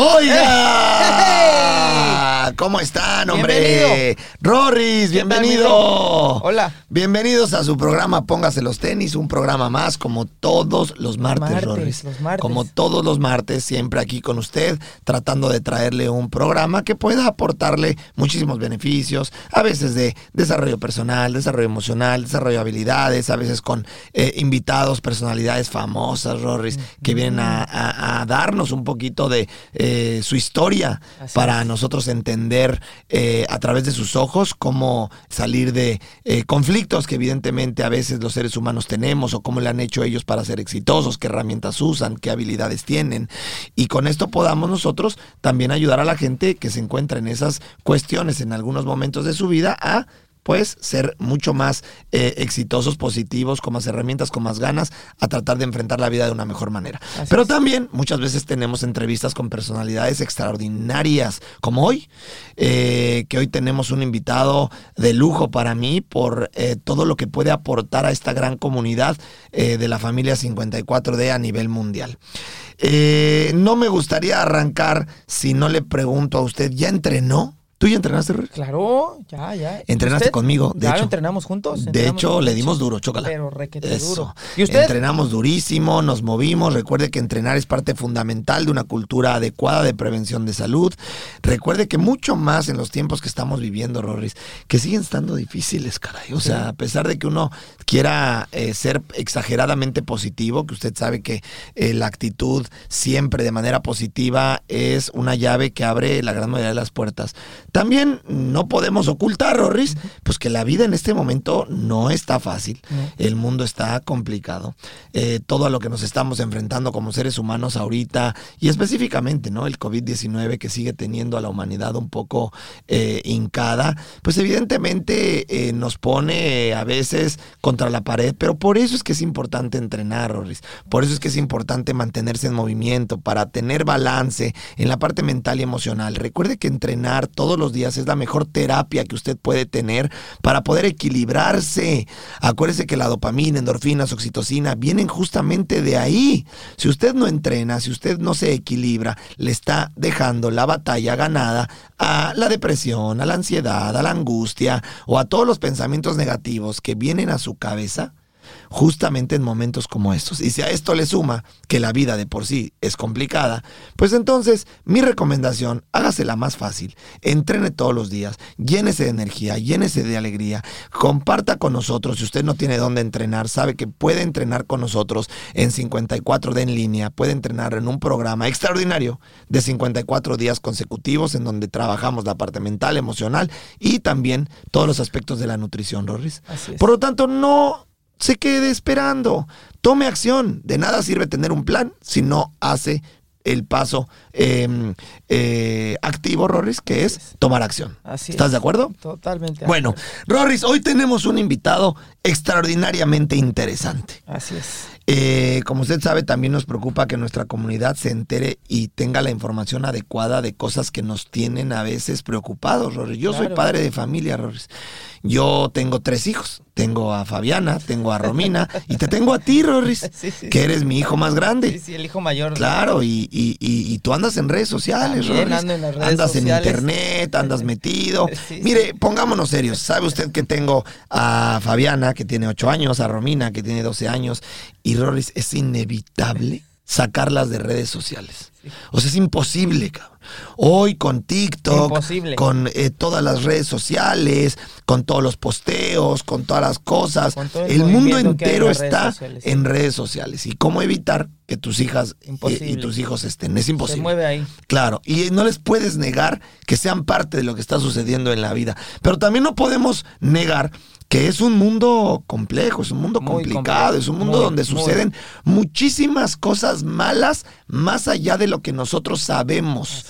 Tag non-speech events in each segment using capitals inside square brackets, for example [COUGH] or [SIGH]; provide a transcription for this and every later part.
¡Oiga! [LAUGHS] ¿Cómo están, hombre? Bienvenido. Rorris, bienvenido. Hola. Bienvenidos a su programa Póngase los tenis, un programa más como todos los martes, martes, Rorris. los martes. Como todos los martes, siempre aquí con usted, tratando de traerle un programa que pueda aportarle muchísimos beneficios, a veces de desarrollo personal, desarrollo emocional, desarrollo de habilidades, a veces con eh, invitados, personalidades famosas, Rorris, que vienen a, a- a darnos un poquito de eh, su historia Así para es. nosotros entender eh, a través de sus ojos cómo salir de eh, conflictos que evidentemente a veces los seres humanos tenemos o cómo le han hecho ellos para ser exitosos, qué herramientas usan, qué habilidades tienen. Y con esto podamos nosotros también ayudar a la gente que se encuentra en esas cuestiones en algunos momentos de su vida a pues ser mucho más eh, exitosos, positivos, con más herramientas, con más ganas, a tratar de enfrentar la vida de una mejor manera. Así Pero es. también muchas veces tenemos entrevistas con personalidades extraordinarias, como hoy, eh, que hoy tenemos un invitado de lujo para mí por eh, todo lo que puede aportar a esta gran comunidad de la familia 54D a nivel mundial. No me gustaría arrancar si no le pregunto a usted, ¿ya entrenó? ¿Tú ya entrenaste, Rory? Claro, ya, ya. Entrenaste ¿Usted? conmigo, de ya hecho. entrenamos juntos. De hecho, le dimos duro, chócala. Pero requete Eso. duro. ¿Y usted? Entrenamos durísimo, nos movimos. Recuerde que entrenar es parte fundamental de una cultura adecuada de prevención de salud. Recuerde que mucho más en los tiempos que estamos viviendo, Rorris, que siguen estando difíciles, caray. O sea, a pesar de que uno quiera eh, ser exageradamente positivo, que usted sabe que eh, la actitud siempre de manera positiva es una llave que abre la gran mayoría de las puertas. También no podemos ocultar, Rorris, pues que la vida en este momento no está fácil. El mundo está complicado. Eh, todo a lo que nos estamos enfrentando como seres humanos ahorita y específicamente, ¿no? El COVID-19 que sigue teniendo a la humanidad un poco eh, hincada, pues evidentemente eh, nos pone a veces contra la pared, pero por eso es que es importante entrenar, Rorris. Por eso es que es importante mantenerse en movimiento para tener balance en la parte mental y emocional. Recuerde que entrenar los días es la mejor terapia que usted puede tener para poder equilibrarse. Acuérdese que la dopamina, endorfinas, oxitocina vienen justamente de ahí. Si usted no entrena, si usted no se equilibra, le está dejando la batalla ganada a la depresión, a la ansiedad, a la angustia o a todos los pensamientos negativos que vienen a su cabeza justamente en momentos como estos. Y si a esto le suma que la vida de por sí es complicada, pues entonces mi recomendación, hágasela más fácil, entrene todos los días, llénese de energía, llénese de alegría, comparta con nosotros, si usted no tiene dónde entrenar, sabe que puede entrenar con nosotros en 54D en línea, puede entrenar en un programa extraordinario de 54 días consecutivos en donde trabajamos la parte mental, emocional y también todos los aspectos de la nutrición, Rorris. Por lo tanto, no se quede esperando. Tome acción. De nada sirve tener un plan si no hace el paso eh, eh, activo, Rorris, que es tomar acción. Así ¿Estás es. de acuerdo? Totalmente. Bueno. Rorris, hoy tenemos un invitado extraordinariamente interesante. Así es. Eh, como usted sabe, también nos preocupa que nuestra comunidad se entere y tenga la información adecuada de cosas que nos tienen a veces preocupados, Rorris. Yo soy padre de familia, Rorris. Yo tengo tres hijos. Tengo a Fabiana, tengo a Romina y te tengo a ti, Rorris, [LAUGHS] Sí, sí, que sí. eres mi hijo más grande. Sí, sí, el hijo mayor. Claro, y, y- y- y tú andas en redes sociales, También Rorris. ando en las redes andas sociales. en internet, andas metido. [LAUGHS] Mire, pongámonos serios. ¿Sabe usted que tengo a Fabiana, que tiene 8 años, a Romina, que tiene 12 años, y Rorris, es inevitable sacarlas de redes sociales. O sea, es imposible, cabrón. Hoy con TikTok, Imposible. con eh, todas las redes sociales, con todos los posteos, con todas las cosas, el el mundo en entero redes está sociales. en redes sociales. ¿Y cómo evitar que tus hijas y- y, tus hijos estén? Es Se imposible. mueve ahí. Claro, y no les puedes negar que sean parte de lo que está sucediendo en la vida. Pero también no podemos negar que es un mundo complejo, es un mundo Muy complicado, complejo, es un mundo muy, donde muy. suceden muchísimas cosas malas más allá de lo que nosotros sabemos.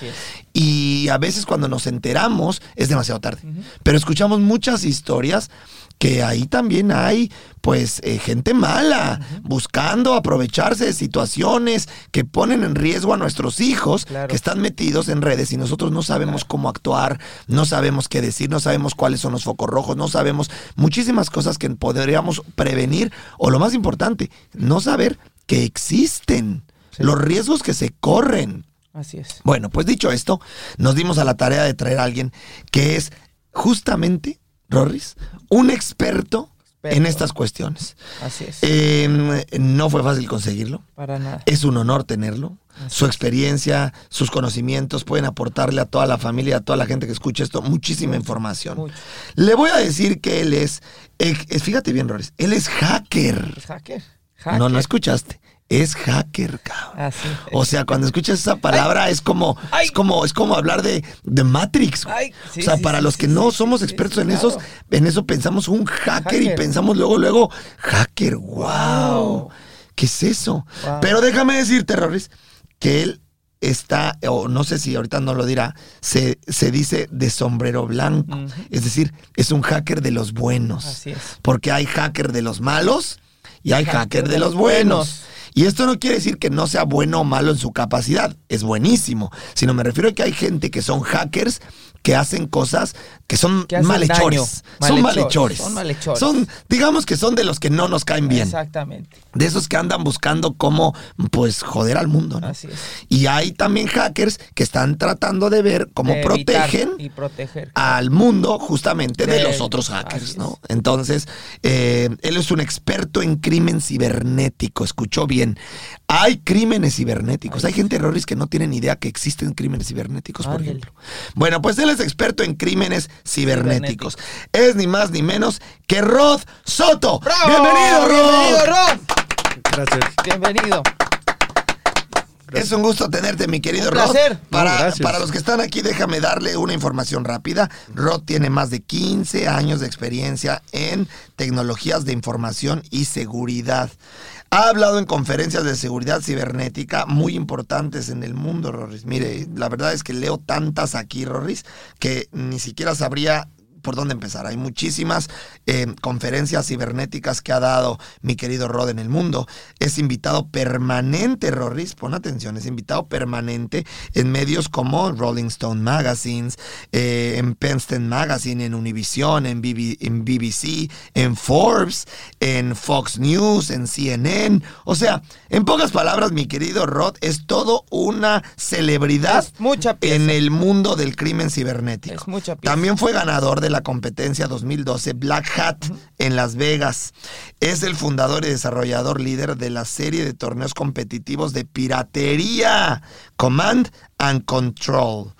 Y a veces cuando nos enteramos es demasiado tarde. Pero escuchamos muchas historias que ahí también hay pues eh, gente mala buscando aprovecharse de situaciones que ponen en riesgo a nuestros hijos Claro. que están metidos en redes y nosotros no sabemos cómo actuar, no sabemos qué decir, no sabemos cuáles son los focos rojos, no sabemos muchísimas cosas que podríamos prevenir o lo más importante, no saber que existen Sí. los riesgos que se corren. Así es. Bueno, pues dicho esto, nos dimos a la tarea de traer a alguien que es justamente, Rorris, un experto, Experto. en estas cuestiones. Así es. Eh, no fue fácil conseguirlo. Para nada. Es un honor tenerlo. Así Su es. experiencia, sus conocimientos pueden aportarle a toda la familia, a toda la gente que escucha esto, muchísima información. Mucho. Le voy a decir que él es, eh, fíjate bien, Rorris, él es hacker. Es hacker. Hacker. No, no escuchaste. Es hacker, cabrón. Así. O sea, cuando escuchas esa palabra es como, Ay. es como, es como hablar de, de Matrix. güey. Ay, sí, o sea, sí, para sí, los que no somos expertos en claro. esos, en eso pensamos un hacker, y pensamos luego, luego, hacker, wow. Wow. ¿Qué es eso? Wow. Pero déjame decirte, Rorris, que él está, o no sé si ahorita no lo dirá, se, se dice de sombrero blanco. Es decir, es un hacker de los buenos. Así es. Porque hay hacker de los malos y hay hacker, Hacker de, de los los buenos. buenos. Y esto no quiere decir que no sea bueno o malo en su capacidad, es buenísimo, sino me refiero a que hay gente que son hackers que hacen cosas que son malhechores. Son Malhechores, son malhechores. Son, digamos que son de los que no nos caen bien. Exactamente. De esos que andan buscando cómo, pues, joder al mundo. ¿no? Así es. Y hay también hackers que están tratando de ver cómo De protegen Y proteger. al mundo justamente de De los otros hackers. ¿no? Entonces, eh, él es un experto en crimen cibernético, escuchó bien. Hay crímenes cibernéticos, hay gente errores que no tienen idea que existen crímenes cibernéticos, por ejemplo. Bueno, pues él es experto en crímenes cibernéticos. Cibernéticos. Es ni más ni menos que Rod Soto. ¡Bravo! Bienvenido, Rod. Bienvenido, Rod. Gracias. Bienvenido. Es un gusto tenerte, mi querido Un Rod. placer. Para, No, para los que están aquí, déjame darle una información rápida. Rod tiene más de 15 años de experiencia en tecnologías de información y seguridad. Ha hablado en conferencias de seguridad cibernética muy importantes en el mundo, Rorris. Mire, la verdad es que leo tantas aquí, Rorris, que ni siquiera sabría por dónde empezar. Hay muchísimas eh, conferencias cibernéticas que ha dado mi querido Rod en el mundo. Es invitado permanente, Rorris, pon atención, es invitado permanente en medios como Rolling Stone Magazines, eh, en Penn Magazine, en Univision, en, BB en BBC, en Forbes, en Fox News, en CNN. O sea, en pocas palabras, mi querido Rod es todo una celebridad mucha en el mundo del crimen cibernético. Es mucha pieza. También fue ganador de la competencia 2012 Black Hat en Las Vegas. Es el fundador y desarrollador líder de la serie de torneos competitivos de piratería Command and Control.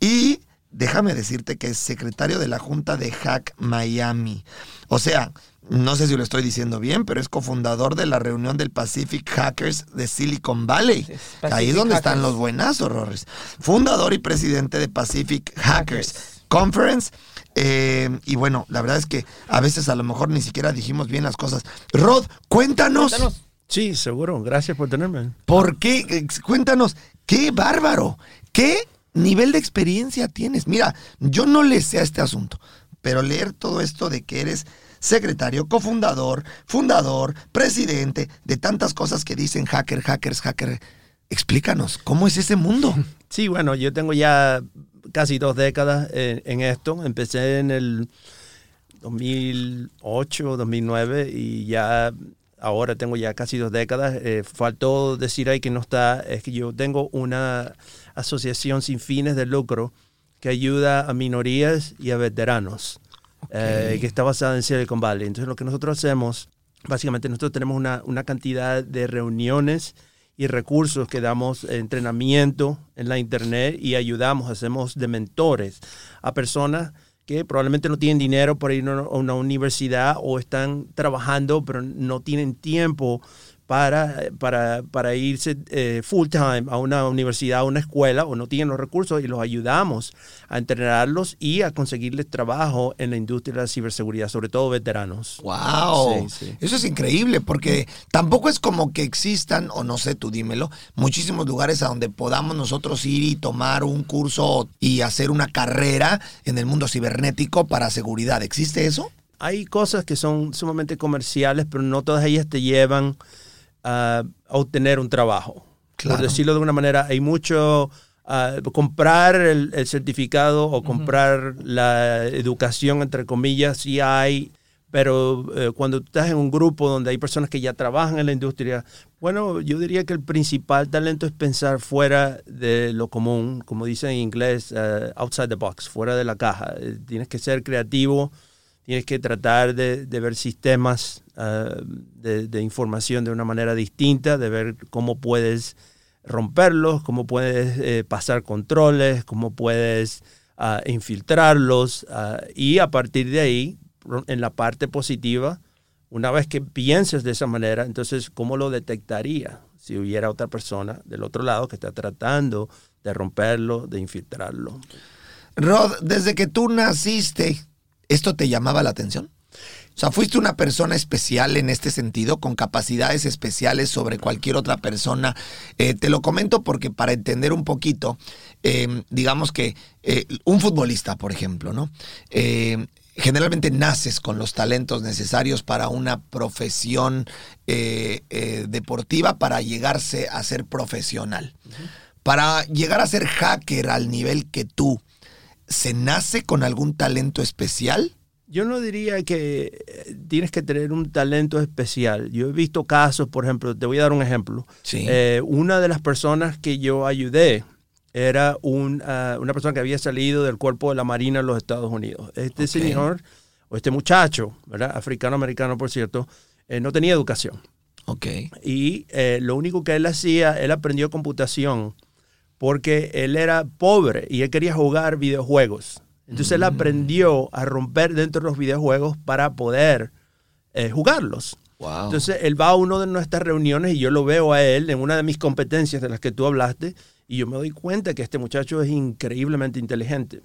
Y déjame decirte que es secretario de la Junta de Hack Miami. O sea, no sé si lo estoy diciendo bien, pero es cofundador de la reunión del Pacific Hackers de Silicon Valley. Ahí es donde están los buenazos, Rorris. Fundador y presidente de Pacific Hackers. Hackers. Conference. Eh, y bueno, la verdad es que a veces a lo mejor ni siquiera dijimos bien las cosas. Rod, cuéntanos, Cuéntanos. Sí, seguro. Gracias por tenerme. por qué, cuéntanos, qué bárbaro, qué nivel de experiencia tienes. Mira, yo no le sé a este asunto, pero leer todo esto de que eres secretario, cofundador, fundador, presidente, de tantas cosas que dicen hacker, hackers, hacker. Explícanos, ¿cómo es ese mundo? [LAUGHS] Sí, bueno, yo tengo ya casi dos décadas en, en esto. Empecé en el 2008, 2009 y ya ahora tengo ya casi dos décadas. Eh, faltó decir ahí que no está, es que yo tengo una asociación sin fines de lucro que ayuda a minorías y a veteranos, eh, que está basada en Silicon Valley. Entonces lo que nosotros hacemos, básicamente nosotros tenemos una, una cantidad de reuniones y recursos que damos entrenamiento en la internet y ayudamos, hacemos de mentores a personas que probablemente no tienen dinero para ir a una universidad o están trabajando pero no tienen tiempo para, para, para irse eh, full time a una universidad, a una escuela, o no tienen los recursos y los ayudamos a entrenarlos y a conseguirles trabajo en la industria de la ciberseguridad, sobre todo veteranos. ¡Wow! Sí, sí. Eso es increíble porque tampoco es como que existan, o no sé, tú dímelo, muchísimos lugares a donde podamos nosotros ir y tomar un curso y hacer una carrera en el mundo cibernético para seguridad. ¿Existe eso? Hay cosas que son sumamente comerciales, pero no todas ellas te llevan a obtener un trabajo. Claro. Por decirlo de una manera, hay mucho ah, comprar el, el certificado o comprar la educación, entre comillas, sí hay, pero eh, cuando estás en un grupo donde hay personas que ya trabajan en la industria, bueno, yo diría que el principal talento es pensar fuera de lo común, como dicen en inglés, eh, outside the box, fuera de la caja. Eh, tienes que ser creativo, tienes que tratar de, ver sistemas uh, de, información de una manera distinta, de ver cómo puedes romperlos, cómo puedes eh, pasar controles, cómo puedes uh, infiltrarlos uh, y a partir de ahí, en la parte positiva, una vez que pienses de esa manera, entonces, ¿cómo lo detectaría si hubiera otra persona del otro lado que está tratando de romperlo, de infiltrarlo? Rod, desde que tú naciste, ¿esto te llamaba la atención? O sea, fuiste una persona especial en este sentido, con capacidades especiales sobre cualquier otra persona. Eh, te lo comento porque para entender un poquito, eh, digamos que eh, un futbolista, por ejemplo, ¿no? generalmente naces con los talentos necesarios para una profesión deportiva para llegarse a ser profesional. Uh -huh. Para llegar a ser hacker al nivel que tú, ¿se nace con algún talento especial? Yo no diría que eh, tienes que tener un talento especial. Yo he visto casos, por ejemplo, te voy a dar un ejemplo. Sí. Eh, una de las personas que yo ayudé era un, uh, una persona que había salido del cuerpo de la Marina en los Estados Unidos. Este okay. señor, o este muchacho, ¿verdad? Africano-americano, por cierto, eh, no tenía educación. Ok. Y eh, lo único que él hacía, él aprendió computación porque él era pobre y él quería jugar videojuegos. Entonces él aprendió a romper dentro de los videojuegos para poder eh, jugarlos. Wow. Entonces él va a una de nuestras reuniones y yo lo veo a él en una de mis competencias de las que tú hablaste y yo me doy cuenta que este muchacho es increíblemente inteligente.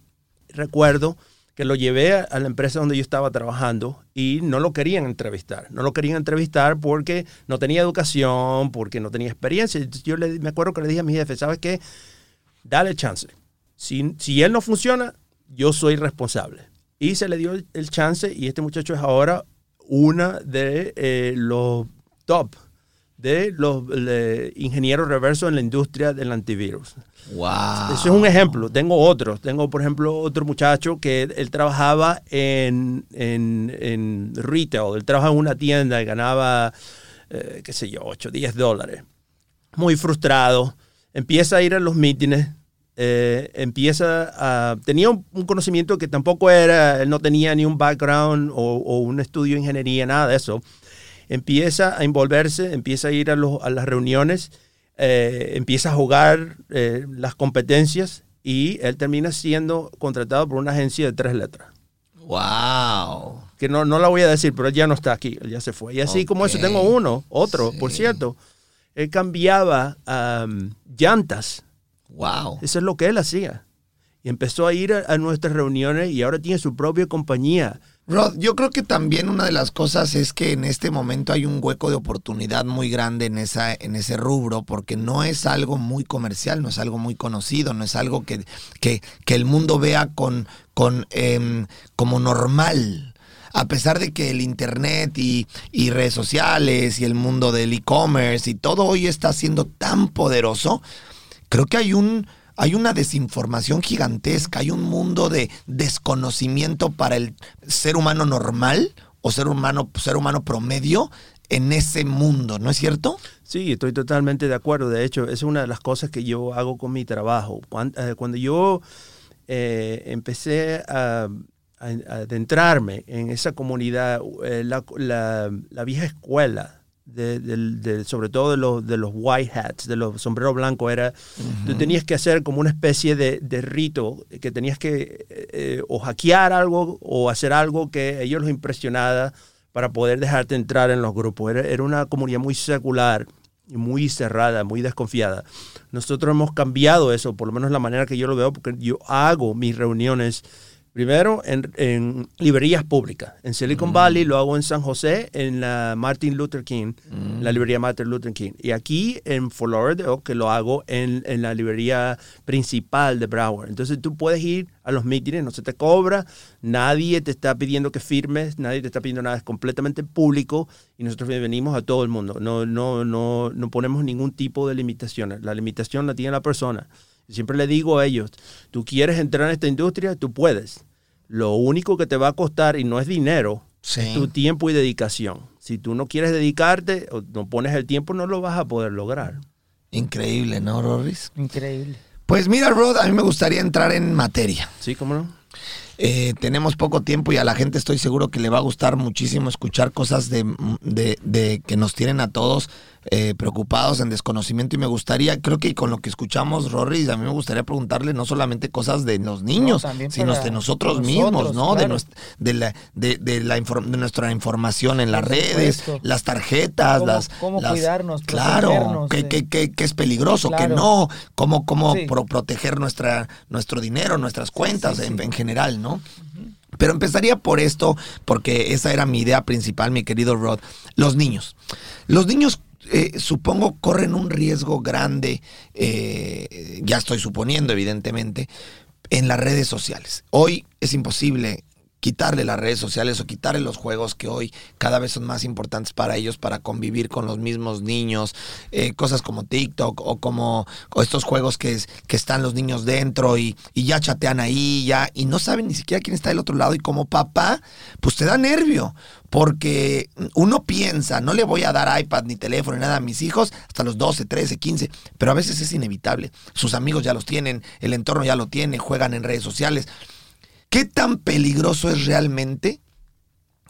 Recuerdo que lo llevé a la empresa donde yo estaba trabajando y no lo querían entrevistar. No lo querían entrevistar porque no tenía educación, porque no tenía experiencia. Yo le, me acuerdo que le dije a mi jefe, ¿sabes qué? Dale chance. Si, si él no funciona, yo soy responsable. Y se le dio el chance y este muchacho es ahora una de eh, los top de los ingenieros reversos en la industria del antivirus. Wow. Eso es un ejemplo. Tengo otros. Tengo, por ejemplo, otro muchacho que él trabajaba en, en, en retail. Él trabajaba en una tienda y ganaba, eh, qué sé yo, 8, 10 dólares. Muy frustrado. Empieza a ir a los mítines eh, empieza a... Tenía un, un, conocimiento que tampoco era, él no tenía ni un background o, o, un estudio de ingeniería, nada de eso. Empieza a envolverse, empieza a ir a, los, a las reuniones, eh, empieza a jugar eh, las competencias y él termina siendo contratado por una agencia de tres letras. ¡Wow! Que no, no la voy a decir, pero él ya no está aquí, él ya se fue. Y así okay. como eso, tengo uno, otro, sí. por cierto. Él cambiaba um, llantas Wow. Eso es lo que él hacía. Y empezó a ir a, a, nuestras reuniones y ahora tiene su propia compañía. Rod, yo creo que también una de las cosas es que en este momento hay un hueco de oportunidad muy grande en, esa, en ese rubro, porque no es algo muy comercial, no es algo muy conocido, no es algo que, el mundo vea con, eh, como normal. A pesar de que el Internet y redes sociales y el mundo del e-commerce y todo hoy está siendo tan poderoso, creo que hay un hay una desinformación gigantesca, hay un mundo de desconocimiento para el ser humano normal o ser humano, ser humano promedio en ese mundo, ¿no es cierto? Sí, estoy totalmente de acuerdo. De hecho, es una de las cosas que yo hago con mi trabajo. Cuando, cuando yo eh, empecé a, adentrarme en esa comunidad, eh, la, la, vieja escuela de, sobre todo de los, de los white hats, de los sombreros blancos, era, tú tenías que hacer como una especie de, de rito, que tenías que eh, eh, o hackear algo o hacer algo que ellos los impresionara para poder dejarte entrar en los grupos. Era, era una comunidad muy secular muy cerrada, muy desconfiada. Nosotros hemos cambiado eso, por lo menos la manera que yo lo veo, porque yo hago mis reuniones primero en, en librerías públicas. En Silicon Valley lo hago en San José, en la Martin Luther King, la librería Martin Luther King. Y aquí en Fort Lauderdale, que lo hago en, en la librería principal de Broward. Entonces tú puedes ir a los mítines, no se te cobra, nadie te está pidiendo que firmes, nadie te está pidiendo nada, es completamente público y nosotros venimos a todo el mundo. No, no, no, no ponemos ningún tipo de limitaciones. La limitación la tiene la persona. Siempre le digo a ellos, tú quieres entrar en esta industria, tú puedes. Lo único que te va a costar, y no es dinero, Sí. es tu tiempo y dedicación. Si tú no quieres dedicarte o no pones el tiempo, no lo vas a poder lograr. Increíble, ¿no, Rorris? Increíble. Pues mira, Rod, a mí me gustaría entrar en materia. ¿Sí? ¿Cómo no? Eh, tenemos poco tiempo y a la gente estoy seguro que le va a gustar muchísimo escuchar cosas de, de- de que nos tienen a todos eh, preocupados en desconocimiento y me gustaría, creo que con lo que escuchamos, Rory, a mí me gustaría preguntarle no solamente cosas de los niños, sino de nosotros, nosotros, mismos, ¿no? De, de, la, de, de la inform- de nuestra información en las Por redes, supuesto. las tarjetas, Cómo- las... cómo las- cuidarnos, Claro, protegernos que, que- que- que es peligroso, que Claro. no, cómo, cómo Sí. pro- proteger nuestra, nuestro dinero, nuestras cuentas sí, en, sí. en general, ¿no? Pero empezaría por esto, porque esa era mi idea principal, mi querido Rod. Los niños. Los niños, eh, supongo, corren un riesgo grande, eh, ya estoy suponiendo, evidentemente, en las redes sociales. Hoy es imposible quitarle las redes sociales o quitarle los juegos que hoy cada vez son más importantes para ellos para convivir con los mismos niños, eh, cosas como TikTok o como estos juegos que, es- que están los niños dentro y, y ya chatean ahí ya y no saben ni siquiera quién está del otro lado y como papá pues te da nervio porque uno piensa no le voy a dar iPad ni teléfono ni nada a mis hijos hasta los 12, 13, 15 pero a veces es inevitable. Sus amigos ya los tienen el entorno ya lo tiene juegan en redes sociales ¿Qué tan peligroso es realmente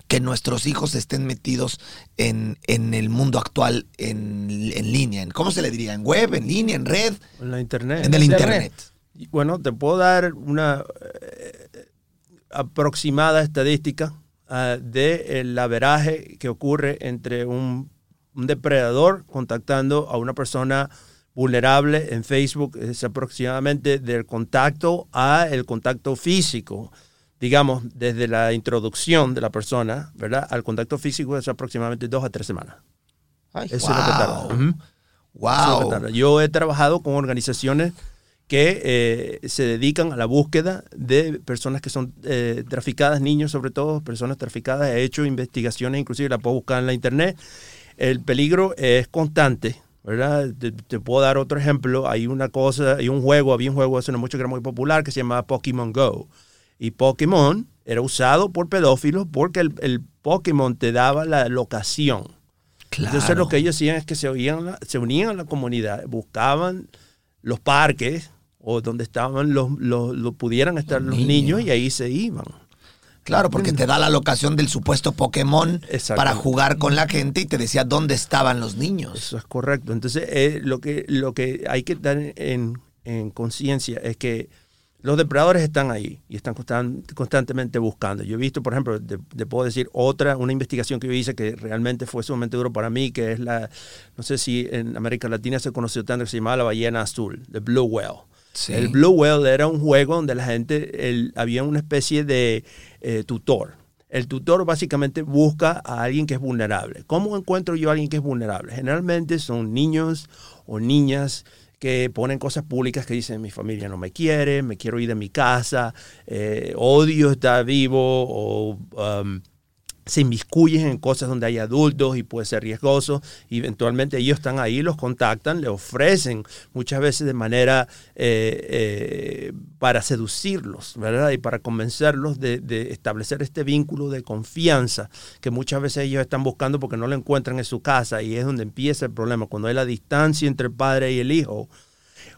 que nuestros hijos estén metidos en, en el mundo actual en, en línea? En, ¿Cómo se le diría? ¿En web, en línea, en red? En la internet. En el Internet. Bueno, te puedo dar una eh, aproximada estadística ah, de el averaje que ocurre entre un, un depredador contactando a una persona vulnerable en Facebook. Es aproximadamente del contacto a el contacto físico. Digamos, desde la introducción de la persona, ¿verdad? Al contacto físico es aproximadamente dos a tres semanas. Ay, Eso es lo que tarda. Wow. Es lo que Wow. Yo he trabajado con organizaciones que eh, se dedican a la búsqueda de personas que son eh, traficadas, niños sobre todo, personas traficadas. He hecho investigaciones, inclusive la puedo buscar en la internet. El peligro es constante, ¿verdad? Te, te puedo dar otro ejemplo. Hay una cosa, hay un juego, había un juego hace no mucho que era muy popular que se llamaba Pokémon Go. Y Pokémon era usado por pedófilos porque el, el Pokémon te daba la locación. Entonces lo que ellos hacían es que se, oían, se unían a la comunidad, buscaban los parques o donde estaban los, los, los- pudieran estar los, Los niños. niños. y ahí se iban. Claro, porque te da la locación del supuesto Pokémon para jugar con la gente y te decía dónde estaban los niños. Eso es correcto. Entonces eh, lo, que, lo que hay que dar en, en conciencia es que los depredadores están ahí y están constan- constantemente buscando. Yo he visto, por ejemplo, te, te puedo decir otra, una investigación que yo hice que realmente fue sumamente duro para mí, que es la, no sé si en América Latina se conoció tanto, que se llamaba la ballena azul, the blue whale. El Blue Whale era un juego donde la gente, había una especie de eh, tutor. El tutor básicamente busca a alguien que es vulnerable. ¿Cómo encuentro yo a alguien que es vulnerable? Generalmente son niños o niñas que ponen cosas públicas que dicen mi familia no me quiere, me quiero ir de mi casa, eh, odio estar vivo o um, se inmiscuyen en cosas donde hay adultos y puede ser riesgoso. Y eventualmente ellos están ahí, los contactan, le ofrecen muchas veces de manera eh, eh, para seducirlos. Y para convencerlos de, de establecer este vínculo de confianza que muchas veces ellos están buscando porque no lo encuentran en su casa y es donde empieza el problema. Cuando hay la distancia entre el padre y el hijo,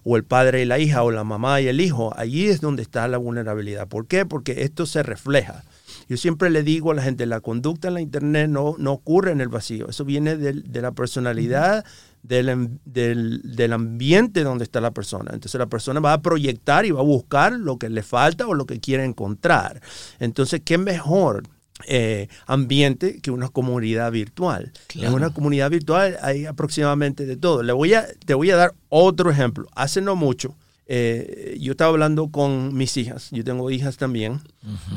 o el padre y la hija, o la mamá y el hijo, allí es donde está la vulnerabilidad. ¿Por qué? Porque esto se refleja. Yo siempre le digo a la gente, la conducta en la Internet no, no ocurre en el vacío, eso viene del- de, la personalidad, del, del, del ambiente donde está la persona. Entonces la persona va a proyectar y va a buscar lo que le falta o lo que quiere encontrar. Entonces, ¿qué mejor? eh, ambiente que una comunidad virtual. En una comunidad virtual hay aproximadamente de todo. Le voy a, te voy a dar otro ejemplo. Hace no mucho, eh, yo estaba hablando con mis hijas, yo tengo hijas también,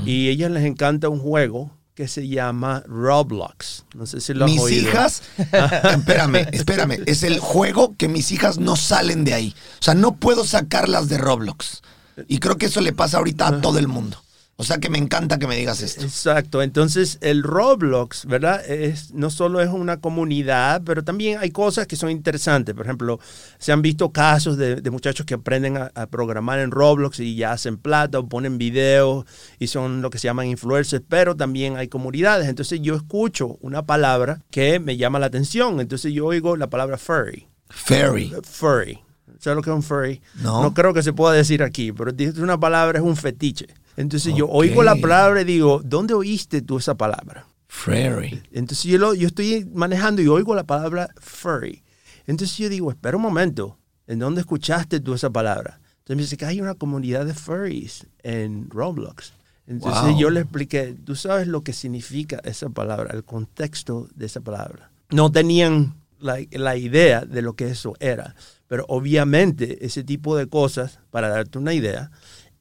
y a ellas les encanta un juego que se llama Roblox. No sé si lo Mis oído. hijas, [LAUGHS] espérame, espérame, es el juego que mis hijas no salen de ahí. O sea, no puedo sacarlas de Roblox. Y creo que eso le pasa ahorita a todo el mundo. O sea que me encanta que me digas esto. Exacto, entonces el Roblox, ¿verdad? Es, no solo es una comunidad, pero también hay cosas que son interesantes. Por ejemplo, se han visto casos de, de muchachos que aprenden a, a programar en Roblox y ya hacen plata o ponen videos y son lo que se llaman influencers, pero también hay comunidades. Entonces yo escucho una palabra que me llama la atención, entonces yo oigo la palabra furry. Fairy. Furry. ¿Sabes lo que es un furry? No. creo que se pueda decir aquí, pero es una palabra, es un fetiche. Entonces yo oigo la palabra y digo, ¿dónde oíste tú esa palabra? Fairy. Entonces yo, lo- yo estoy manejando y oigo la palabra furry. Entonces yo digo, espera un momento, ¿en dónde escuchaste tú esa palabra? Entonces me dice que hay una comunidad de furries en Roblox. Entonces Wow. yo le expliqué, tú sabes lo que significa esa palabra, el contexto de esa palabra. No tenían la, la idea de lo que eso era, pero obviamente ese tipo de cosas, para darte una idea,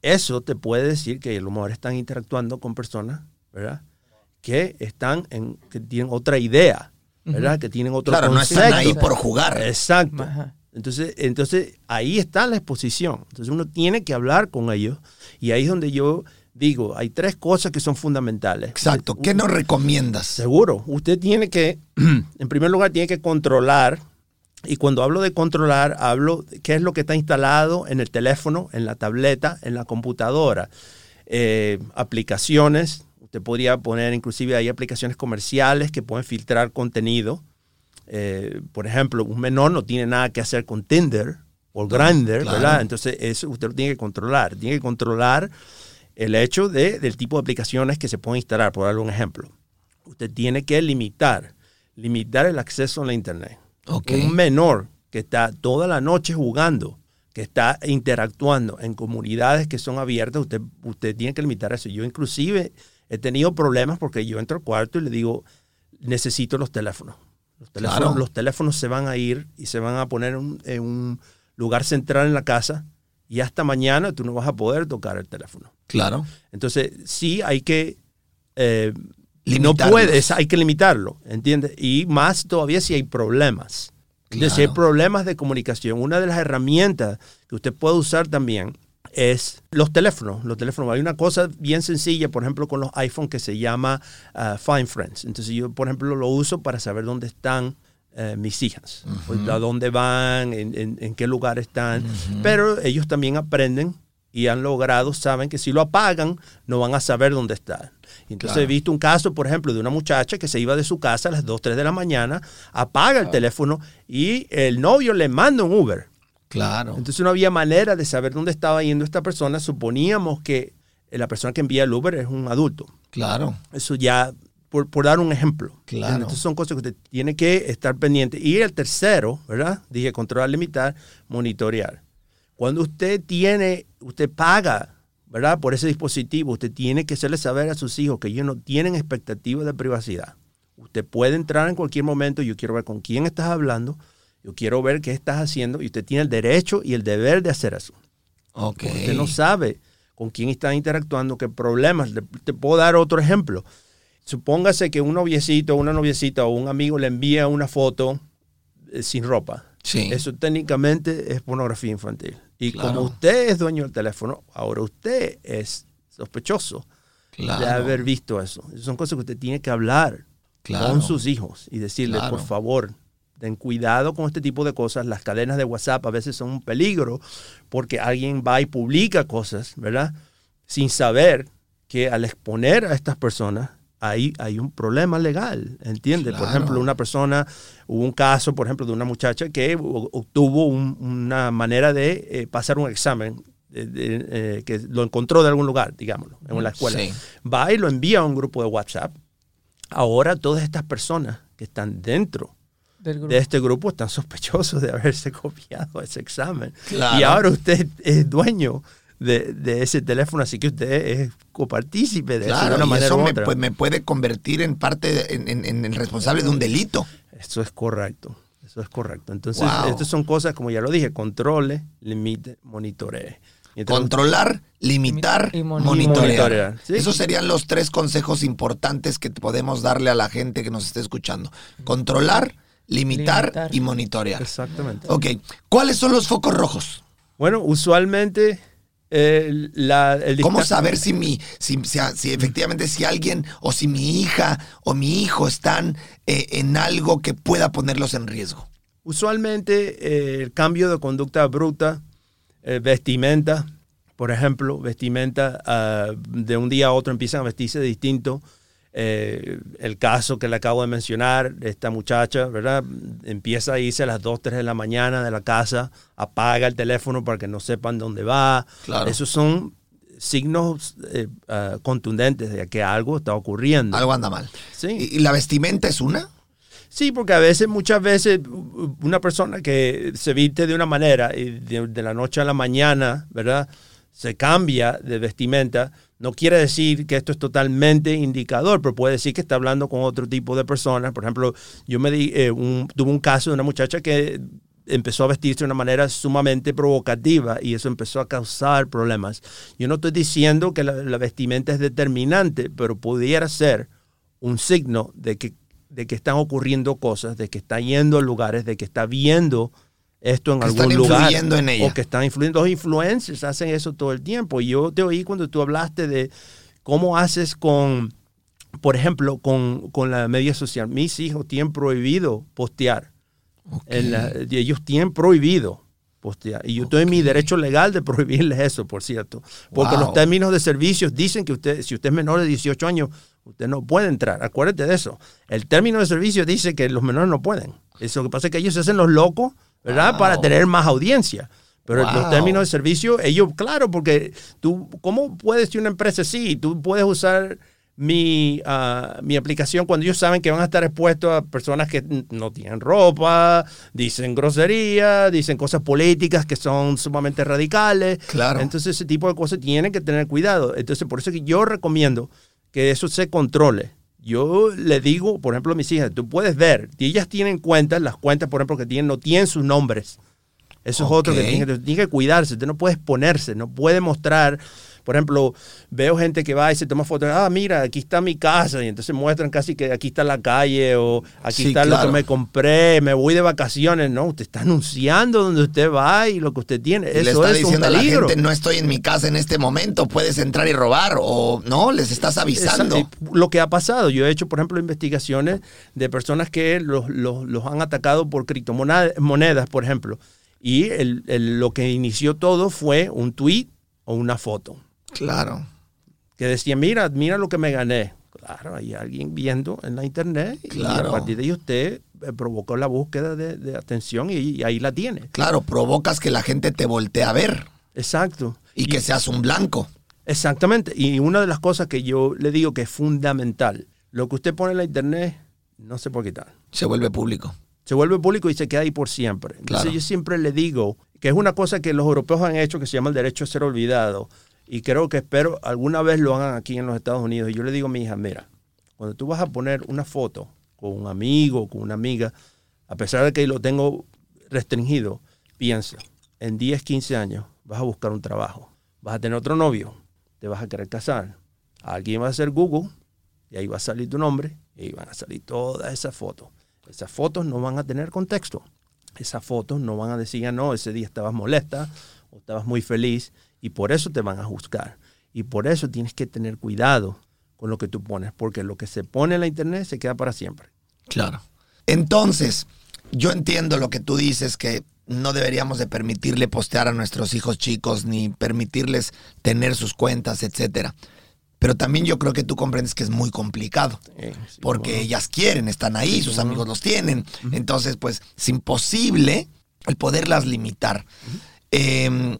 eso te puede decir que a lo mejor están interactuando con personas, ¿verdad? Que están en, que tienen otra idea, ¿verdad? Que tienen otro Claro, no están ahí por jugar. Exacto. Ajá. Entonces, entonces ahí está la exposición. Entonces uno tiene que hablar con ellos y ahí es donde yo digo, hay tres cosas que son fundamentales. Exacto. ¿Qué nos recomiendas? Seguro, usted tiene que, [CLEARS THROAT] en primer lugar, tiene que controlar. Y cuando hablo de controlar, hablo de qué es lo que está instalado en el teléfono, en la tableta, en la computadora. Eh, aplicaciones, usted podría poner inclusive hay aplicaciones comerciales que pueden filtrar contenido. Eh, por ejemplo, un menor no tiene nada que hacer con Tinder o Grindr, claro. ¿verdad? Entonces eso usted lo tiene que controlar. Tiene que controlar el hecho de, del tipo de aplicaciones que se pueden instalar, por darle un ejemplo. Usted tiene que limitar, limitar el acceso a la Internet. Un menor que está toda la noche jugando, que está interactuando en comunidades que son abiertas, usted, usted tiene que limitar eso. Yo inclusive he tenido problemas porque yo entro al cuarto y le digo, necesito los teléfonos. Los teléfonos, Claro. los teléfonos se van a ir y se van a poner en, en un lugar central en la casa y hasta mañana tú no vas a poder tocar el teléfono. Claro. Entonces, sí hay que... eh, no Limitarlos. puedes, hay que limitarlo, ¿entiendes? Y más todavía si hay problemas. Entonces, si hay problemas de comunicación, una de las herramientas que usted puede usar también es los teléfonos. Los teléfonos. Hay una cosa bien sencilla, por ejemplo, con los iPhone que se llama ah, Find Friends. Entonces, yo, por ejemplo, lo uso para saber dónde están eh, mis hijas, pues, a dónde van, en, en- en qué lugar están. Pero ellos también aprenden y han logrado, saben que si lo apagan, no van a saber dónde están. Entonces Claro. he visto un caso, por ejemplo, de una muchacha que se iba de su casa a las 2, 3 de la mañana, apaga el teléfono y el novio le manda un Uber. Claro. Entonces no había manera de saber dónde estaba yendo esta persona. Suponíamos que la persona que envía el Uber es un adulto. Claro. Eso ya, por, por dar un ejemplo. Claro. Entonces son cosas que usted tiene que estar pendiente. Y el tercero, ¿verdad? Dije controlar, limitar, monitorear. Cuando usted tiene, usted paga, ¿verdad? Por ese dispositivo, usted tiene que hacerle saber a sus hijos que ellos no tienen expectativas de privacidad. Usted puede entrar en cualquier momento, yo quiero ver con quién estás hablando, yo quiero ver qué estás haciendo y usted tiene el derecho y el deber de hacer eso. Ok. Porque Usted no sabe con quién está interactuando, qué problemas. Le- te puedo dar otro ejemplo. Supóngase que un noviecito, una noviecita o un amigo le envía una foto eh, sin ropa. Sí. Eso técnicamente es pornografía infantil. Y Claro. como usted es dueño del teléfono, ahora usted es sospechoso de haber visto eso. Son cosas que usted tiene que hablar Claro. con sus hijos y decirle, por favor, ten cuidado con este tipo de cosas. Las cadenas de WhatsApp a veces son un peligro porque alguien va y publica cosas, ¿verdad? Sin saber que al exponer a estas personas ahí hay un problema legal, ¿entiendes? Por ejemplo, una persona, hubo un caso, por ejemplo, de una muchacha que obtuvo un- una manera de eh, pasar un examen de- de, eh, que lo encontró de algún lugar, digámoslo, en la escuela. Sí. Va y lo envía a un grupo de WhatsApp. Ahora todas estas personas que están dentro Del grupo. de este grupo están sospechosos de haberse [LAUGHS] copiado ese examen. Claro. Y ahora usted es dueño de, de ese teléfono, así que usted es copartícipe de eso de Claro, una y manera eso u me, otra. me puede convertir en parte, de- en, en- en el responsable de un delito. Eso es correcto. Eso es correcto. Entonces, Wow. estas son cosas, como ya lo dije, controle, limite, monitoree. Entonces- Controlar, limitar, Y mon- monitorear. monitorear, sí. Esos serían los tres consejos importantes que podemos darle a la gente que nos esté escuchando. Controlar, limitar, Limitar. y monitorear. Exactamente. Ok, ¿cuáles son los focos rojos? Bueno, usualmente eh, la, el ¿Cómo saber si mi, si, si- si efectivamente si alguien o si mi hija o mi hijo están eh, en algo que pueda ponerlos en riesgo? Usualmente eh, el cambio de conducta bruta, eh, vestimenta, por ejemplo, vestimenta ah, de un día a otro empiezan a vestirse distinto. Eh, el caso que le acabo de mencionar, esta muchacha, ¿verdad? Empieza a irse a las 2, 3 de la mañana de la casa, apaga el teléfono para que no sepan dónde va. Claro. Esos son signos eh, ah, contundentes de que algo está ocurriendo. Algo anda mal. Sí. ¿Y, la vestimenta es una? Sí, porque a veces, muchas veces, una persona que se viste de una manera y de, de la noche a la mañana, ¿verdad? Se cambia de vestimenta. No quiere decir que esto es totalmente indicador, pero puede decir que está hablando con otro tipo de personas. Por ejemplo, yo me di, eh, un- tuve un caso de una muchacha que empezó a vestirse de una manera sumamente provocativa y eso empezó a causar problemas. Yo no estoy diciendo que la, vestimenta es determinante, pero pudiera ser un signo de que, de que están ocurriendo cosas, de que está yendo a lugares, de que está viendo esto en Que algún están lugar. influyendo en ella. O que están influyendo. Los influencers hacen eso todo el tiempo. Y yo te oí cuando tú hablaste de cómo haces con, por ejemplo, con, con la media social. Mis hijos tienen prohibido postear. En la- ellos tienen prohibido postear. Y yo estoy en mi derecho legal de prohibirles eso, por cierto. Porque Wow. los términos de servicios dicen que usted, si usted es menor de 18 años, usted no puede entrar. Acuérdate de eso. El término de servicio dice que los menores no pueden. Eso lo que pasa es que ellos se hacen los locos, ¿verdad? Wow. Para tener más audiencia. Pero Wow. los términos de servicio, ellos, claro, porque tú, ¿cómo puedes si una empresa así? Tú puedes usar mi, ah, mi aplicación cuando ellos saben que van a estar expuestos a personas que no tienen ropa, dicen groserías, dicen cosas políticas que son sumamente radicales. Claro. Entonces ese tipo de cosas tienen que tener cuidado. Entonces por eso es que yo recomiendo que eso se controle. Yo le digo, por ejemplo, a mis hijas, tú puedes ver, y ellas tienen cuentas, las cuentas, por ejemplo, que tienen, no tienen sus nombres. Eso es otro que tiene que cuidarse. Usted no puede exponerse, no puede mostrar. Por ejemplo, veo gente que va y se toma fotos. Ah, mira, aquí está mi casa. Y entonces muestran casi que aquí está la calle o aquí Sí, está lo que me compré. Me voy de vacaciones. No, usted está anunciando donde usted va y lo que usted tiene. Y le Eso está es un diciendo a la peligro. gente, no estoy en mi casa en este momento, puedes entrar y robar. O no, les estás avisando. Eh, lo que ha pasado, yo he hecho, por ejemplo, investigaciones de personas que los, los- los han atacado por criptomonedas, monedas, por ejemplo. Y el- el- lo que inició todo fue un tweet o una foto Claro. que decía, mira, mira lo que me gané. Claro, hay alguien viendo en la internet y Claro. a partir de ahí usted eh, provocó la búsqueda de, de atención y, y ahí la tiene. Claro, provocas que la gente te voltee a ver Exacto. y que seas un blanco. Exactamente. Y una de las cosas que yo le digo que es fundamental, lo que usted pone en la internet no se puede quitar. Se vuelve público. Se vuelve público y se queda ahí por siempre. Entonces Claro. yo siempre le digo que es una cosa que los europeos han hecho que se llama el derecho a ser olvidado. Y creo que espero alguna vez lo hagan aquí en los Estados Unidos. Y yo le digo a mi hija, mira, cuando tú vas a poner una foto con un amigo, con una amiga, a pesar de que lo tengo restringido, piensa, en 10, 15 años vas a buscar un trabajo, vas a tener otro novio, te vas a querer casar, alguien va a hacer Google y ahí va a salir tu nombre y ahí van a salir todas esas fotos. Esas fotos no van a tener contexto. Esas fotos no van a decir, "Ah, no, ese día estabas molesta o estabas muy feliz y por eso te van a juzgar. Y por eso tienes que tener cuidado con lo que tú pones, porque lo que se pone en la internet se queda para siempre. Claro. Entonces, yo entiendo lo que tú dices, que no deberíamos de permitirle postear a nuestros hijos chicos, ni permitirles tener sus cuentas, etcétera. Pero también yo creo que tú comprendes que es muy complicado. Eh, sí, porque bueno. ellas quieren, están ahí, sus amigos los tienen. Entonces, pues, es imposible el poderlas limitar. Eh,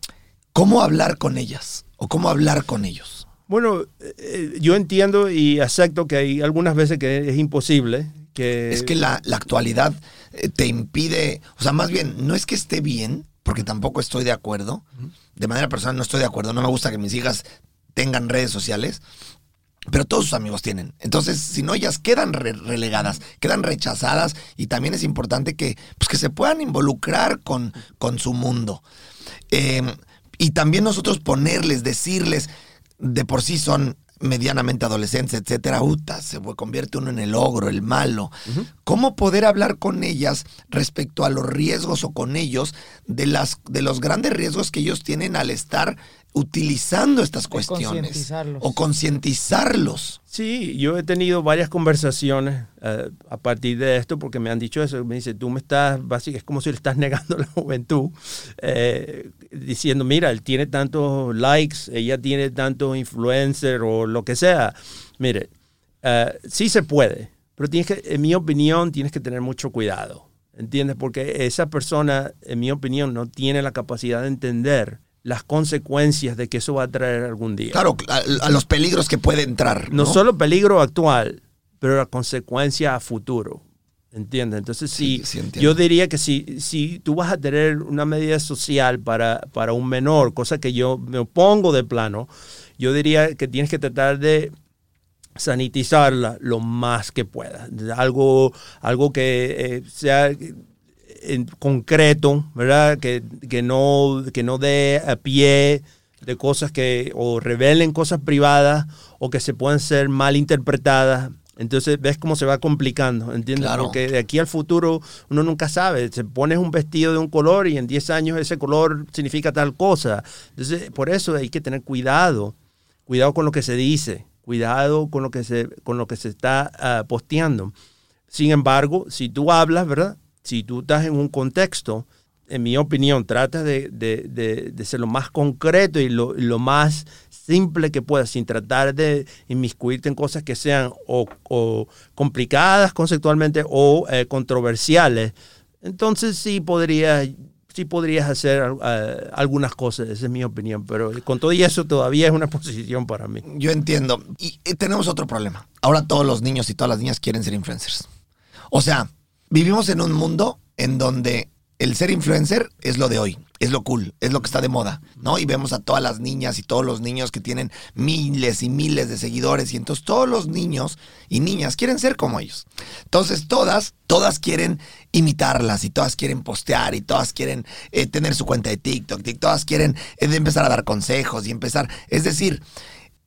¿Cómo hablar con ellas? ¿O cómo hablar con ellos? Bueno, eh, yo entiendo y acepto que hay algunas veces que es imposible. Que... Es que la, la actualidad eh, te impide, o sea, más bien, no es que esté bien, porque tampoco estoy de acuerdo. De manera personal no estoy de acuerdo. No me gusta que mis hijas tengan redes sociales. Pero todos sus amigos tienen. Entonces, si no, ellas quedan re- relegadas, quedan rechazadas y también es importante que, pues, que se puedan involucrar con, con su mundo. Eh, y también nosotros ponerles, decirles, de por sí son medianamente adolescentes, etcétera, uta, se convierte uno en el ogro, el malo. ¿Cómo poder hablar con ellas respecto a los riesgos o con ellos de, las, de los grandes riesgos que ellos tienen al estar utilizando estas cuestiones? O concientizarlos. Sí, yo he tenido varias conversaciones eh, a partir de esto porque me han dicho eso. Me dice, tú me estás, básicamente, es como si le estás [LAUGHS] negando la juventud, eh, diciendo, mira, él tiene tantos likes, ella tiene tantos influencer o lo que sea. Mire, eh, sí se puede, pero tienes que, en mi opinión, tienes que tener mucho cuidado. ¿Entiendes? Porque esa persona, en mi opinión, no tiene la capacidad de entender las consecuencias de que eso va a traer algún día. Claro, a, a los peligros que puede entrar. No, No, solo peligro actual, pero la consecuencia a futuro. ¿Entiendes? Entonces, Sí, entiendo. yo diría que si, si tú vas a tener una medida social para, para un menor, cosa que yo me opongo de plano, yo diría que tienes que tratar de sanitizarla lo más que puedas. Algo, algo que eh, sea en concreto, ¿verdad? Que, que, no, que no dé a pie de cosas que o revelen cosas privadas o que se puedan ser mal interpretadas. Entonces ves cómo se va complicando, ¿entiendes? Claro. Porque de aquí al futuro uno nunca sabe. Se pones un vestido de un color y en 10 años ese color significa tal cosa. Entonces por eso hay que tener cuidado, cuidado con lo que se dice, cuidado con lo que se, con lo que se está uh, posteando. Sin embargo, si tú hablas, ¿verdad? Si tú estás en un contexto, en mi opinión, trata de, de, de, ser lo más concreto y lo, lo, más simple que puedas, sin tratar de inmiscuirte en cosas que sean o, o complicadas conceptualmente o eh, controversiales. Entonces sí podrías, sí podrías hacer uh, algunas cosas, esa es mi opinión, pero con todo y eso todavía es una [LAUGHS] posición para mí. Yo entiendo. Y, y tenemos otro problema. Ahora todos los niños y todas las niñas quieren ser influencers. O sea, vivimos en un mundo en donde el ser influencer es lo de hoy, es lo cool, es lo que está de moda, ¿no? Y vemos a todas las niñas y todos los niños que tienen miles y miles de seguidores y entonces todos los niños y niñas quieren ser como ellos. Entonces todas, todas quieren imitarlas y todas quieren postear y todas quieren eh, tener su cuenta de TikTok y todas quieren eh, empezar a dar consejos y empezar, es decir,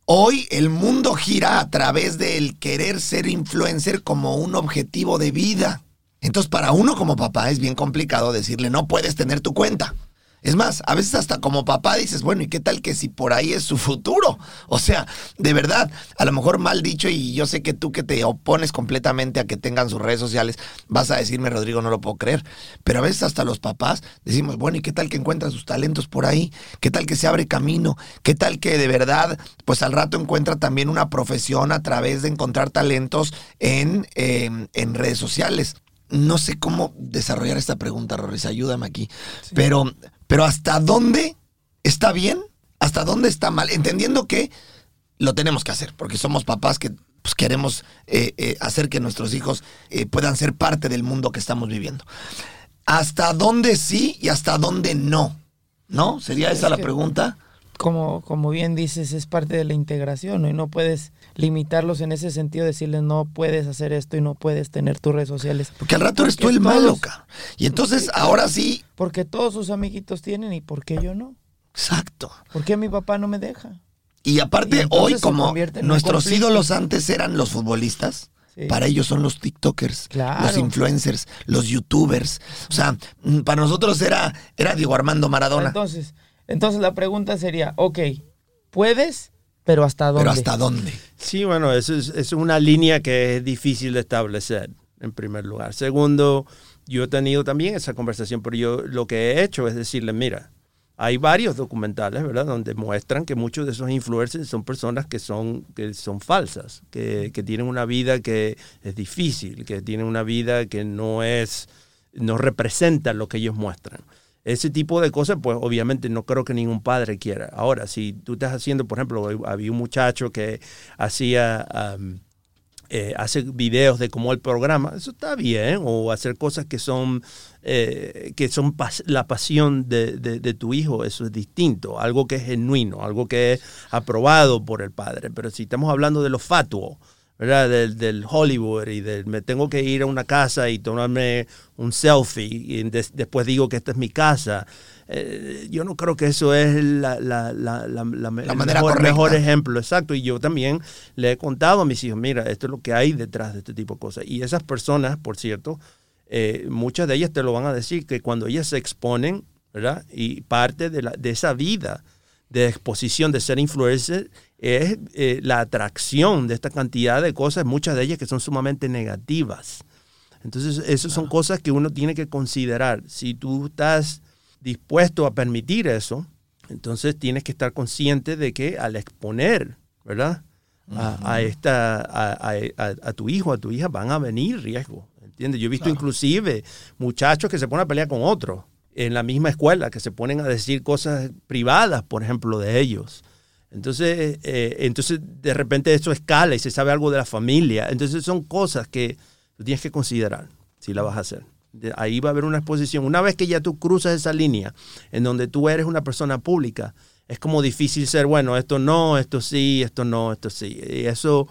Hoy el mundo gira a través del querer ser influencer como un objetivo de vida. Entonces, para uno como papá es bien complicado decirle, no puedes tener tu cuenta. Es más, a veces hasta como papá dices, bueno, ¿y qué tal que si por ahí es su futuro? [LAUGHS] O sea, de verdad, a lo mejor mal dicho, y yo sé que tú que te opones completamente a que tengan sus redes sociales, vas a decirme, Rodrigo, no lo puedo creer. Pero a veces hasta los papás decimos, bueno, ¿y qué tal que encuentran sus talentos por ahí? ¿Qué tal que se abre camino? ¿Qué tal que de verdad, pues al rato encuentra también una profesión a través de encontrar talentos en, eh, en redes sociales? No sé cómo desarrollar esta pregunta, Rorris, ayúdame aquí. Sí. Pero, pero ¿hasta dónde está bien? ¿Hasta dónde está mal? Entendiendo que lo tenemos que hacer, porque somos papás que pues, queremos eh, eh, hacer que nuestros hijos eh, puedan ser parte del mundo que estamos viviendo. ¿Hasta dónde sí y hasta dónde no? ¿No? ¿Sería esa la pregunta? Como, como bien dices, es parte de la integración ¿no? y no puedes limitarlos en ese sentido, decirles no puedes hacer esto y no puedes tener tus redes sociales. Porque al rato eres tú el todos, malo, cara. Y entonces ahora sí. Porque todos sus amiguitos tienen y ¿por qué yo no? Exacto. ¿Por qué mi papá no me deja? Y aparte, y hoy, como nuestros ídolos antes eran los futbolistas, Sí. Para ellos son los TikTokers, claro. los influencers, los YouTubers. O sea, mm, para nosotros era, era Diego Armando Maradona. Entonces, entonces la pregunta sería, ok, ¿puedes? Pero ¿hasta dónde? Pero ¿hasta dónde? Sí, bueno, eso es, es, una línea que es difícil de establecer, en primer lugar. Segundo, yo he tenido también esa conversación, pero yo lo que he hecho es decirle, mira, hay varios documentales, ¿verdad?, donde muestran que muchos de esos influencers son personas que son, que son falsas, que, que tienen una vida que es difícil, que tienen una vida que no es, no representa lo que ellos muestran. Ese tipo de cosas, pues obviamente no creo que ningún padre quiera. Ahora, si tú estás haciendo, por ejemplo, había un muchacho que hacía... um, videos de cómo el programa, eso está bien, o hacer cosas que son, eh, que son la pasión de, de- de tu hijo, eso es distinto, algo que es genuino, algo que es aprobado por el padre. Pero si estamos hablando de lo fatuo, ¿verdad? Del, del Hollywood y del me tengo que ir a una casa y tomarme un selfie y des- después digo que esta es mi casa. eh, yo no creo que eso es la, la, la, la, manera mejor ejemplo, exacto. Y yo también le he contado a mis hijos, mira, esto es lo que hay detrás de este tipo de cosas. Y esas personas, por cierto, eh, muchas de ellas te lo van a decir, que cuando ellas se exponen, ¿verdad? Y parte de, la, de esa vida de exposición, de ser influencer, es eh, la atracción de esta cantidad de cosas, muchas de ellas que son sumamente negativas. Entonces, esas son cosas que uno tiene que considerar. Si tú estás dispuesto a permitir eso, entonces tienes que estar consciente de que al exponer, ¿verdad? A, a esta, a, a- a- a tu hijo, a tu hija, van a venir riesgos. ¿Entiendes? Yo he visto inclusive muchachos que se ponen a pelear con otros en la misma escuela, que se ponen a decir cosas privadas, por ejemplo, de ellos. Entonces, eh, entonces de repente eso escala y se sabe algo de la familia. Entonces son cosas que tú tienes que considerar si la vas a hacer. De- ahí va a haber una exposición. Una vez que ya tú cruzas esa línea en donde tú eres una persona pública, es como difícil ser, bueno, esto no, esto sí, esto no, esto sí. Y eso,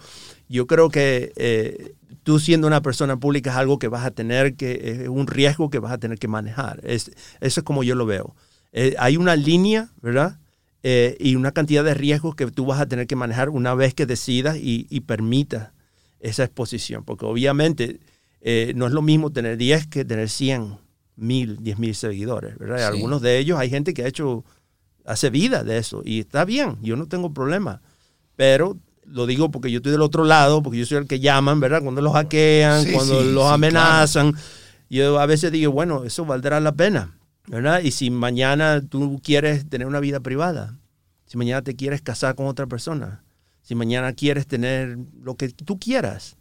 yo creo que eh, tú siendo una persona pública es algo que vas a tener que, es un riesgo que vas a tener que manejar. Es, eso es como yo lo veo. Eh, hay una línea, ¿verdad? Eh, y una cantidad de riesgos que tú vas a tener que manejar una vez que decidas y, y permitas esa exposición. Porque obviamente eh, no es lo mismo tener 10 que tener 100, 1000, 10 mil seguidores, ¿verdad? Sí. Algunos de ellos hay gente que ha hecho, hace vida de eso y está bien, yo no tengo problema. Pero lo digo porque yo estoy del otro lado, porque yo soy el que llaman, ¿verdad? Cuando los hackean, Sí, cuando sí, los amenazan. Yo a veces digo, bueno, eso valdrá la pena, Y si mañana tú quieres tener una vida privada, si mañana te quieres casar con otra persona, si mañana quieres tener lo que tú quieras,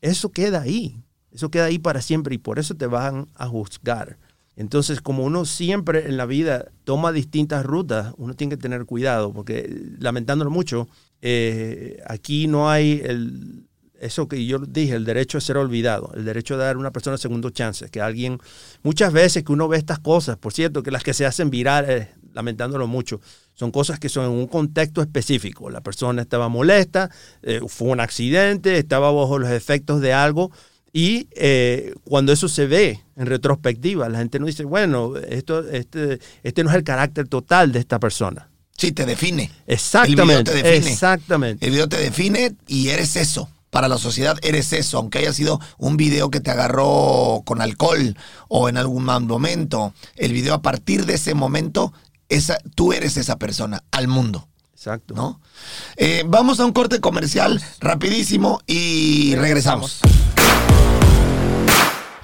eso queda ahí. Eso queda ahí para siempre y por eso te van a juzgar. Entonces, como uno siempre en la vida toma distintas rutas, uno tiene que tener cuidado, porque lamentándolo mucho, eh, aquí no hay el, eso que yo dije, el derecho a ser olvidado, el derecho de dar a una persona segundo chance, que alguien, muchas veces que uno ve estas cosas, por cierto, que las que se hacen virales, lamentándolo mucho, son cosas que son en un contexto específico. La persona estaba molesta, eh, fue un accidente, estaba bajo los efectos de algo, y eh, cuando eso se ve en retrospectiva, la gente no dice, bueno, esto, este, este no es el carácter total de esta persona. Sí, te define. Exactamente. El video te define. Exactamente. El video te define y eres eso. Para la sociedad eres eso, aunque haya sido un video que te agarró con alcohol o en algún mal momento. El video a partir de ese momento, esa, tú eres esa persona al mundo. Exacto. ¿no? Eh, vamos a un corte comercial rapidísimo y regresamos.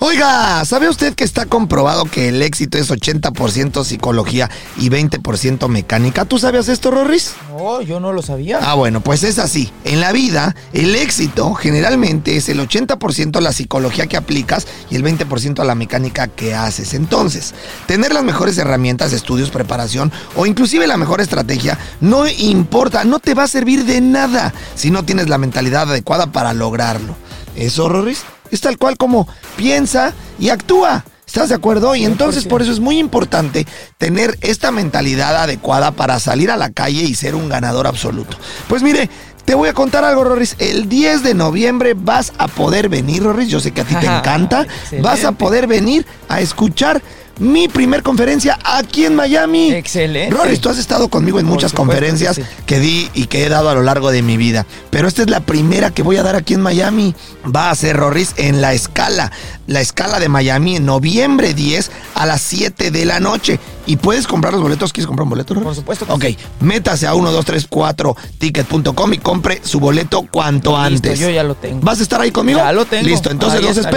Oiga, ¿sabe usted que está comprobado que el éxito es 80% psicología y 20% mecánica? ¿Tú sabías esto, Rorris? No, yo no lo sabía. Ah, bueno, pues es así. En la vida, el éxito generalmente es el 80% la psicología que aplicas y el 20% la mecánica que haces. Entonces, tener las mejores herramientas, estudios, preparación o inclusive la mejor estrategia no importa, no te va a servir de nada si no tienes la mentalidad adecuada para lograrlo. ¿Eso, Rorris? Es tal cual como piensa y actúa. ¿Estás de acuerdo? Y entonces 100%. por eso es muy importante tener esta mentalidad adecuada para salir a la calle y ser un ganador absoluto. Pues mire, te voy a contar algo, Rorris. El 10 de noviembre vas a poder venir, Rorris. Yo sé que a ti te [LAUGHS] encanta. Vas a poder venir a escuchar mi primer conferencia aquí en Miami. Excelente. Rorris, tú has estado conmigo en Por muchas que conferencias sí. que di y que he dado a lo largo de mi vida. Pero esta es la primera que voy a dar aquí en Miami. Va a ser Rorris en la escala. La escala de Miami en noviembre 10 a las 7 de la noche. Y puedes comprar los boletos. ¿Quieres comprar un boleto, Rorris? Por supuesto que Ok, métase a 1234ticket.com y compre su boleto cuanto Listo, antes. yo ya lo tengo. ¿Vas a estar ahí conmigo? Ya lo tengo. Listo, entonces los estaré.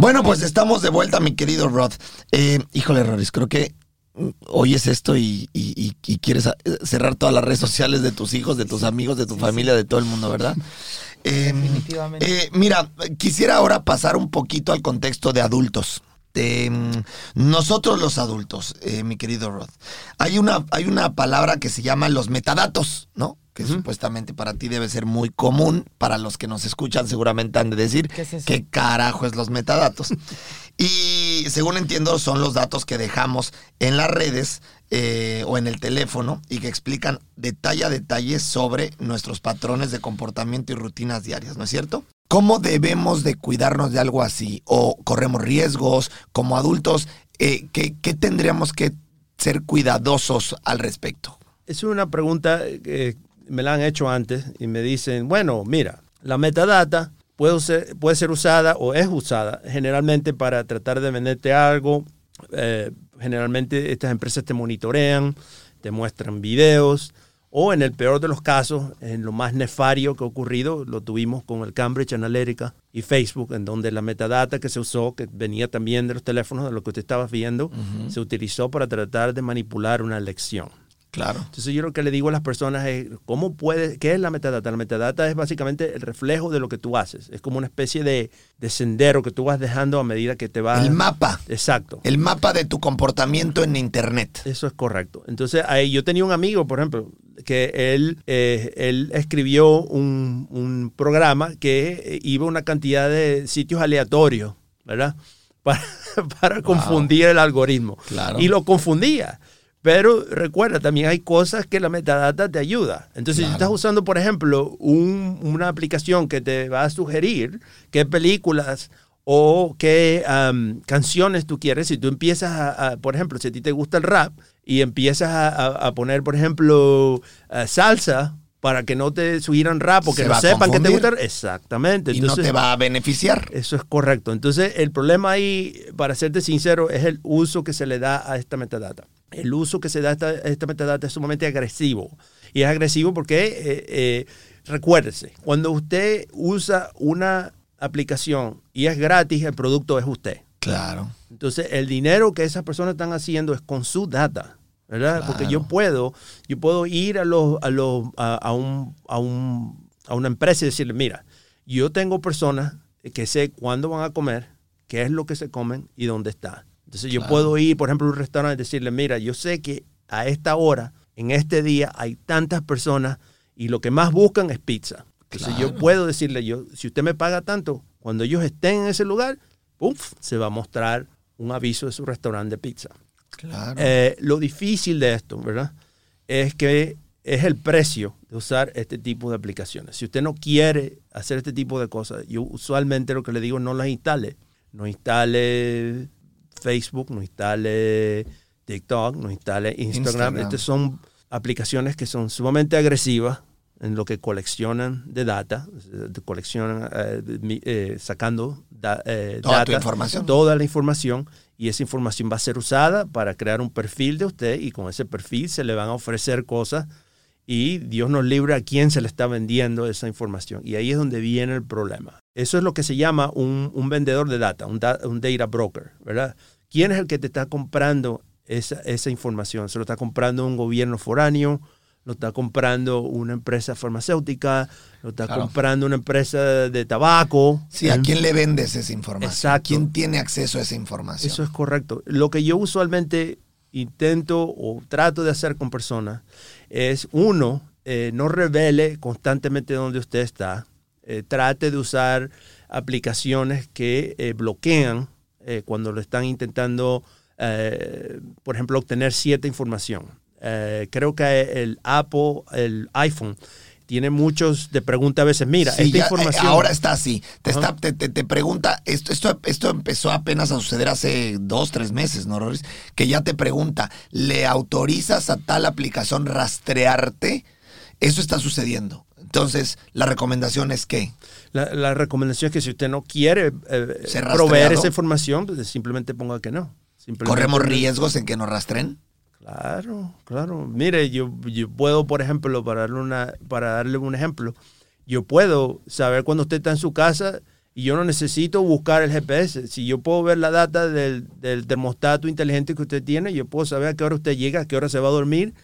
Bueno, pues estamos de vuelta, mi querido Rod. Eh, híjole, Roris, creo que oyes esto y, y- y- y quieres a- cerrar todas las redes sociales de tus hijos, de tus amigos, de tu familia, de todo el mundo, ¿verdad? [LAUGHS] Eh, Definitivamente. eh, mira, quisiera ahora pasar un poquito al contexto de adultos. De, mm, nosotros los adultos, eh, mi querido Rod. Hay una, hay una palabra que se llama los metadatos, ¿no? Que supuestamente para ti debe ser muy común. Para los que nos escuchan seguramente han de decir ¿Qué es qué carajo es los metadatos. [LAUGHS] y según entiendo son los datos que dejamos en las redes eh, o en el teléfono y que explican detalle a detalle sobre nuestros patrones de comportamiento y rutinas diarias, ¿no es cierto? ¿Cómo debemos de cuidarnos de algo así? ¿O corremos riesgos como adultos? Eh, ¿qué, qué tendríamos que ser cuidadosos al respecto? Es una pregunta que me la han hecho antes y me dicen, bueno, mira, la metadata puede ser, puede ser usada o es usada generalmente para tratar de venderte algo. Eh, generalmente estas empresas te monitorean, te muestran videos o en el peor de los casos, en lo más nefario que ha ocurrido, lo tuvimos con el Cambridge Analytica y Facebook, en donde la metadata que se usó, que venía también de los teléfonos, de lo que usted estaba viendo, se utilizó para tratar de manipular una elección. Claro. Entonces yo lo que le digo a las personas es, ¿cómo puede, qué es la metadata? La metadata es básicamente el reflejo de lo que tú haces. Es como una especie de, de sendero que tú vas dejando a medida que te vas... El mapa. Exacto. El mapa de tu comportamiento en Internet. Eso es correcto. Entonces, ahí yo tenía un amigo, por ejemplo, que él, eh, él escribió un, un programa que eh, iba a una cantidad de sitios aleatorios, ¿verdad? [LAUGHS] Para, para confundir el algoritmo. Claro. Y lo confundía. Pero recuerda, también hay cosas que la metadata te ayuda. Entonces, si estás usando, por ejemplo, un- una aplicación que te va a sugerir qué películas o qué canciones tú quieres, si tú empiezas a, a- por ejemplo, si a ti te gusta el rap y empiezas a, a- a poner, por ejemplo, eh, salsa para que no te sugieran rap o que Se no sepan que te gusta. Exactamente. Y no te va a beneficiar. Eso es correcto. Entonces, el problema ahí, para serte sincero, es el uso que se le da a esta metadata. El uso que se da a esta, a esta metadata es sumamente agresivo. Y es agresivo porque, eh, eh, recuérdese, cuando usted usa una aplicación y es gratis, el producto es usted. Claro. Entonces, el dinero que esas personas están haciendo es con su data, ¿verdad? Porque yo puedo, yo puedo ir a, los, a, los, a, a un, a, un, a una empresa y decirle, mira, yo tengo personas que sé cuándo van a comer, qué es lo que se comen y dónde está. Entonces, yo puedo ir, por ejemplo, a un restaurante y decirle, mira, yo sé que a esta hora, en este día, hay tantas personas y lo que más buscan es pizza. Entonces yo puedo decirle, yo, si usted me paga tanto, cuando ellos estén en ese lugar, ¡puf! se va a mostrar un aviso de su restaurante de pizza. Claro. Eh, lo difícil de esto, ¿verdad? Es que es el precio de usar este tipo de aplicaciones. Si usted no quiere hacer este tipo de cosas, yo usualmente lo que le digo no las instale. No instale Facebook, no instale TikTok, no instale Instagram. Instagram. Estas son aplicaciones que son sumamente agresivas en lo que coleccionan de data, coleccionan eh, sacando da- eh, Toda tu data, información. toda la información y esa información va a ser usada para crear un perfil de usted y con ese perfil se le van a ofrecer cosas y Dios nos libre a quién se le está vendiendo esa información. Y ahí es donde viene el problema. Eso es lo que se llama un, un vendedor de data, un, da- un data broker, ¿verdad? ¿Quién es el que te está comprando esa, esa información? ¿Se lo está comprando un gobierno foráneo? ¿Lo está comprando una empresa farmacéutica? ¿Lo está Claro. comprando una empresa de tabaco? Sí, ¿a ¿Eh? quién le vendes esa información? Exacto. ¿Quién tiene acceso a esa información? Eso es correcto. Lo que yo usualmente intento o trato de hacer con personas es, uno, eh, no revele constantemente dónde usted está. Eh, trate de usar aplicaciones que eh, bloquean eh, cuando lo están intentando, eh, por ejemplo, obtener cierta información. Eh, creo que el Apple, el iPhone, tiene muchos de pregunta a veces, mira, Sí, esta ya, eh, información... ahora está así. Te, está, te, te- te pregunta, esto, esto, esto empezó apenas a suceder hace dos, tres meses, ¿no, Roris? Que ya te pregunta, ¿le autorizas a tal aplicación rastrearte? Eso está sucediendo. Entonces, la recomendación es que La, la recomendación es que si usted no quiere eh, proveer esa información, pues simplemente ponga que no. Simplemente- corremos riesgos en que nos rastren. Claro, claro. Mire, yo, yo puedo, por ejemplo, para darle, una, para darle un ejemplo, yo puedo saber cuando usted está en su casa y yo no necesito buscar el GPS. Si yo puedo ver la data del, del termostato inteligente que usted tiene, yo puedo saber a qué hora usted llega, a qué hora se va a dormir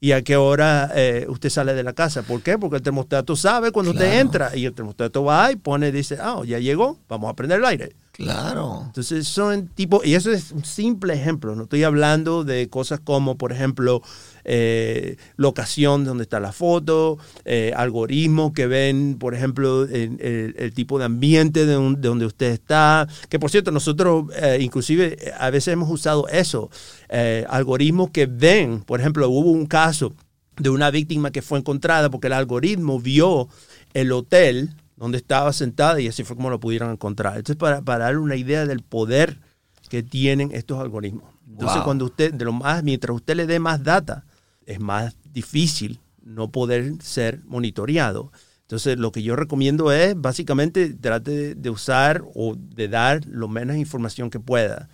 y a qué hora eh, usted sale de la casa. ¿Por qué? Porque el termostato sabe cuando usted entra y el termostato va y pone, dice, ah, ya llegó, vamos a prender el aire. Claro. Entonces son tipo, y eso es un simple ejemplo, no estoy hablando de cosas como, por ejemplo, eh, locación de donde está la foto, eh, algoritmos que ven, por ejemplo, el, el tipo de ambiente de donde usted está, que por cierto, nosotros eh, inclusive eh, a veces hemos usado eso, eh, algoritmos que ven, por ejemplo, hubo un caso de una víctima que fue encontrada porque el algoritmo vio el hotel donde estaba sentada y así fue como lo pudieron encontrar. Entonces, para, para dar una idea del poder que tienen estos algoritmos. Entonces, Wow. cuando usted, de lo más, mientras usted le dé más data, es más difícil no poder ser monitoreado. Entonces, lo que yo recomiendo es, básicamente, trate de, usar o de dar lo menos información que pueda.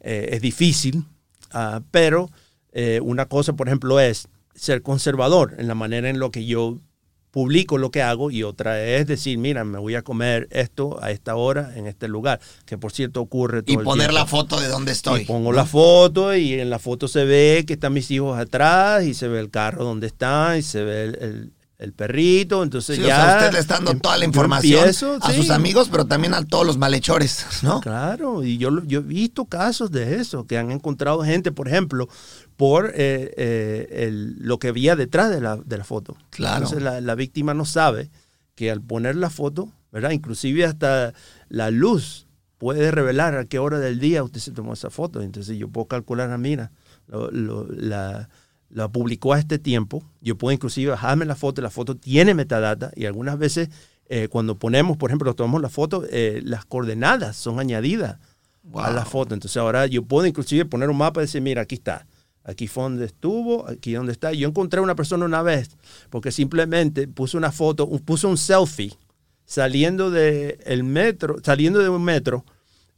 Eh, es difícil, ah, pero eh, una cosa, por ejemplo, es ser conservador en la manera en lo que yo publico lo que hago y otra es decir, mira, me voy a comer esto a esta hora en este lugar, que por cierto ocurre todo Y poner la foto de dónde estoy. Y pongo la foto y en la foto se ve que están mis hijos atrás y se ve el carro donde están y se ve el, el- el perrito. Entonces Sí, o ya. sea, usted le está dando em- toda la información empiezo, a sí. sus amigos, pero también a todos los malhechores, ¿no? Claro, y yo, yo he visto casos de eso, que han encontrado gente, por ejemplo, por eh, eh, el- lo que había detrás de la, de la foto. Claro. Entonces la, la víctima no sabe que al poner la foto, ¿verdad? Inclusive hasta la luz puede revelar a qué hora del día usted se tomó esa foto. Entonces yo puedo calcular, ah, mira, lo- lo- la, la publicó a este tiempo. Yo puedo inclusive bajarme la foto, la foto tiene metadata y algunas veces eh, cuando ponemos, por ejemplo, tomamos la foto, eh, las coordenadas son añadidas a la foto. Entonces ahora yo puedo inclusive poner un mapa y decir, mira, aquí está. Aquí fue donde estuvo, aquí donde está. Yo encontré una persona una vez porque simplemente puso una foto, puso un selfie saliendo de el metro, saliendo de un metro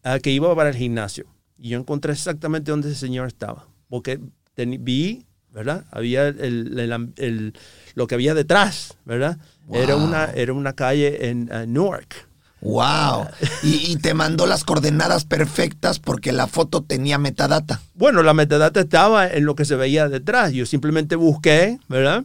ah, que iba para el gimnasio. Y yo encontré exactamente donde ese señor estaba. Porque vi, ¿verdad? Había el, el- el- el- lo que había detrás, ¿verdad? Era, una, era una calle en Newark. Wow. Y, y te mandó las coordenadas perfectas porque la foto tenía metadata. Bueno, la metadata estaba en lo que se veía detrás. Yo simplemente busqué, ¿verdad?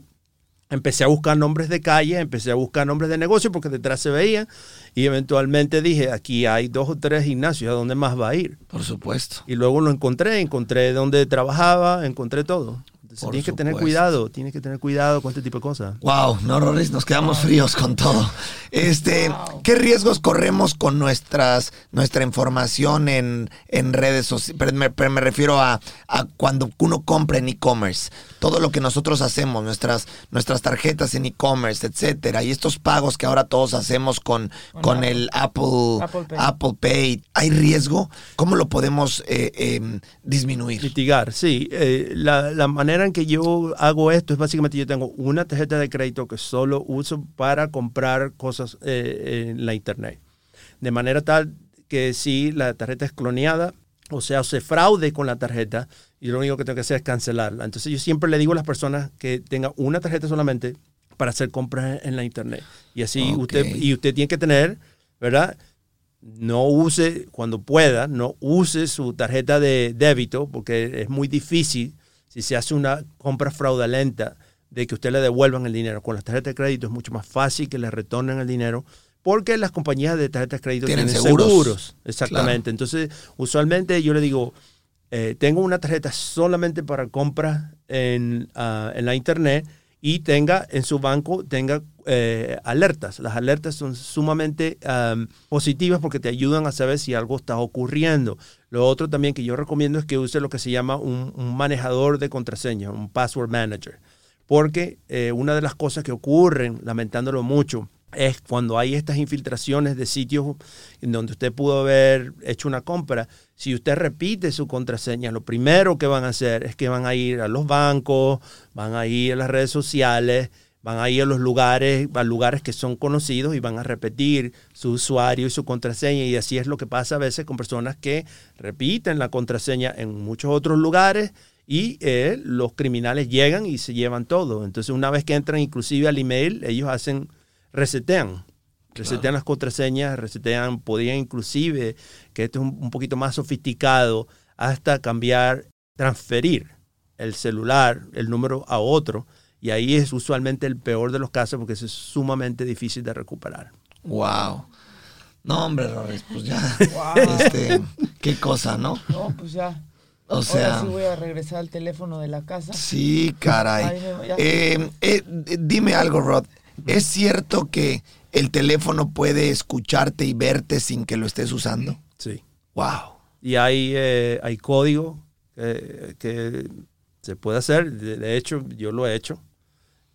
Empecé a buscar nombres de calle, empecé a buscar nombres de negocio porque detrás se veía y eventualmente dije, aquí hay dos o tres gimnasios, ¿a dónde más va a ir? Por supuesto. Y luego lo encontré, encontré dónde trabajaba, encontré todo. Entonces Por tienes que tener cuidado, tienes que tener cuidado con este tipo de cosas. Wow, no, Rorris, nos quedamos fríos con todo. Este, ¿qué riesgos corremos con nuestras, nuestra información en, en redes sociales? Pero me, pero me refiero a, a cuando uno compra en e-commerce, todo lo que nosotros hacemos, nuestras, nuestras tarjetas en e-commerce, etcétera, y estos pagos que ahora todos hacemos con, Con el Apple, Apple Pay. Apple Pay, ¿hay riesgo? ¿Cómo lo podemos eh, eh, disminuir? Mitigar, sí. Eh, la, la manera en que yo hago esto es básicamente yo tengo una tarjeta de crédito que solo uso para comprar cosas eh, en la internet. De manera tal que si la tarjeta es cloneada, o sea, se fraude con la tarjeta, y lo único que tengo que hacer es cancelarla. Entonces yo siempre le digo a las personas que tengan una tarjeta solamente para hacer compras en la internet. Y así usted, y usted tiene que tener, ¿verdad? no use, cuando pueda, no use su tarjeta de débito porque es muy difícil si se hace una compra fraudulenta de que usted le devuelvan el dinero. Con las tarjetas de crédito es mucho más fácil que le retornen el dinero porque las compañías de tarjetas de crédito Tienen tienen, seguros. seguros. Exactamente. Entonces, usualmente yo le digo, eh, tengo una tarjeta solamente para compras en, ah, en la internet y tenga en su banco tenga eh, alertas. Las alertas son sumamente am, positivas porque te ayudan a saber si algo está ocurriendo. Lo otro también que yo recomiendo es que use lo que se llama un, un manejador de contraseña, un password manager. Porque eh, una de las cosas que ocurren, lamentándolo mucho, es cuando hay estas infiltraciones de sitios en donde usted pudo haber hecho una compra. Si usted repite su contraseña, lo primero que van a hacer es que van a ir a los bancos, van a ir a las redes sociales, van a ir a los lugares, a lugares que son conocidos y van a repetir su usuario y su contraseña. Y así es lo que pasa a veces con personas que repiten la contraseña en muchos otros lugares y eh, los criminales llegan y se llevan todo. Entonces, una vez que entran inclusive al email, ellos hacen, resetean. Resetean las contraseñas, resetean, podían inclusive, que esto es un, un poquito más sofisticado, hasta cambiar, transferir el celular, el número a otro. Y ahí es usualmente el peor de los casos porque eso es sumamente difícil de recuperar. Wow. No, hombre, Rorris, pues ya. [LAUGHS] Wow. Este, qué cosa, ¿no? No, pues ya. O sea. Ahora sí voy a regresar al teléfono de la casa. Sí, caray. Ay, no, ya. Eh, eh, dime algo, Rod. ¿Es cierto que el teléfono puede escucharte y verte sin que lo estés usando? Sí. Wow. Y hay, eh, hay código que se puede hacer. De, de hecho, yo lo he hecho.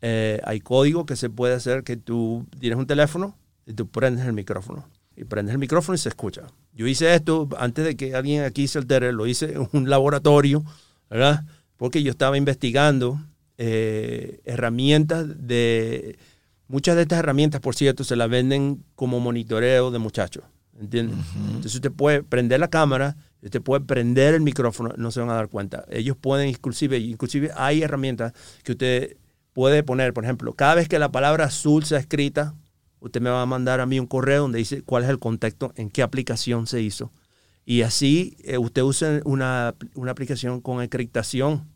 Eh, hay código que se puede hacer que tú tienes un teléfono y tú prendes el micrófono. Y prendes el micrófono y se escucha. Yo hice esto antes de que alguien aquí se altere, lo hice en un laboratorio, ¿verdad? Porque yo estaba investigando eh, herramientas de... Muchas de estas herramientas, por cierto, se las venden como monitoreo de muchachos, ¿entiendes? Entonces usted puede prender la cámara, usted puede prender el micrófono, no se van a dar cuenta. Ellos pueden inclusive, inclusive hay herramientas que usted puede poner, por ejemplo, cada vez que la palabra azul sea escrita, usted me va a mandar a mí un correo donde dice cuál es el contexto, en qué aplicación se hizo. Y así eh, usted usa una, una aplicación con encriptación,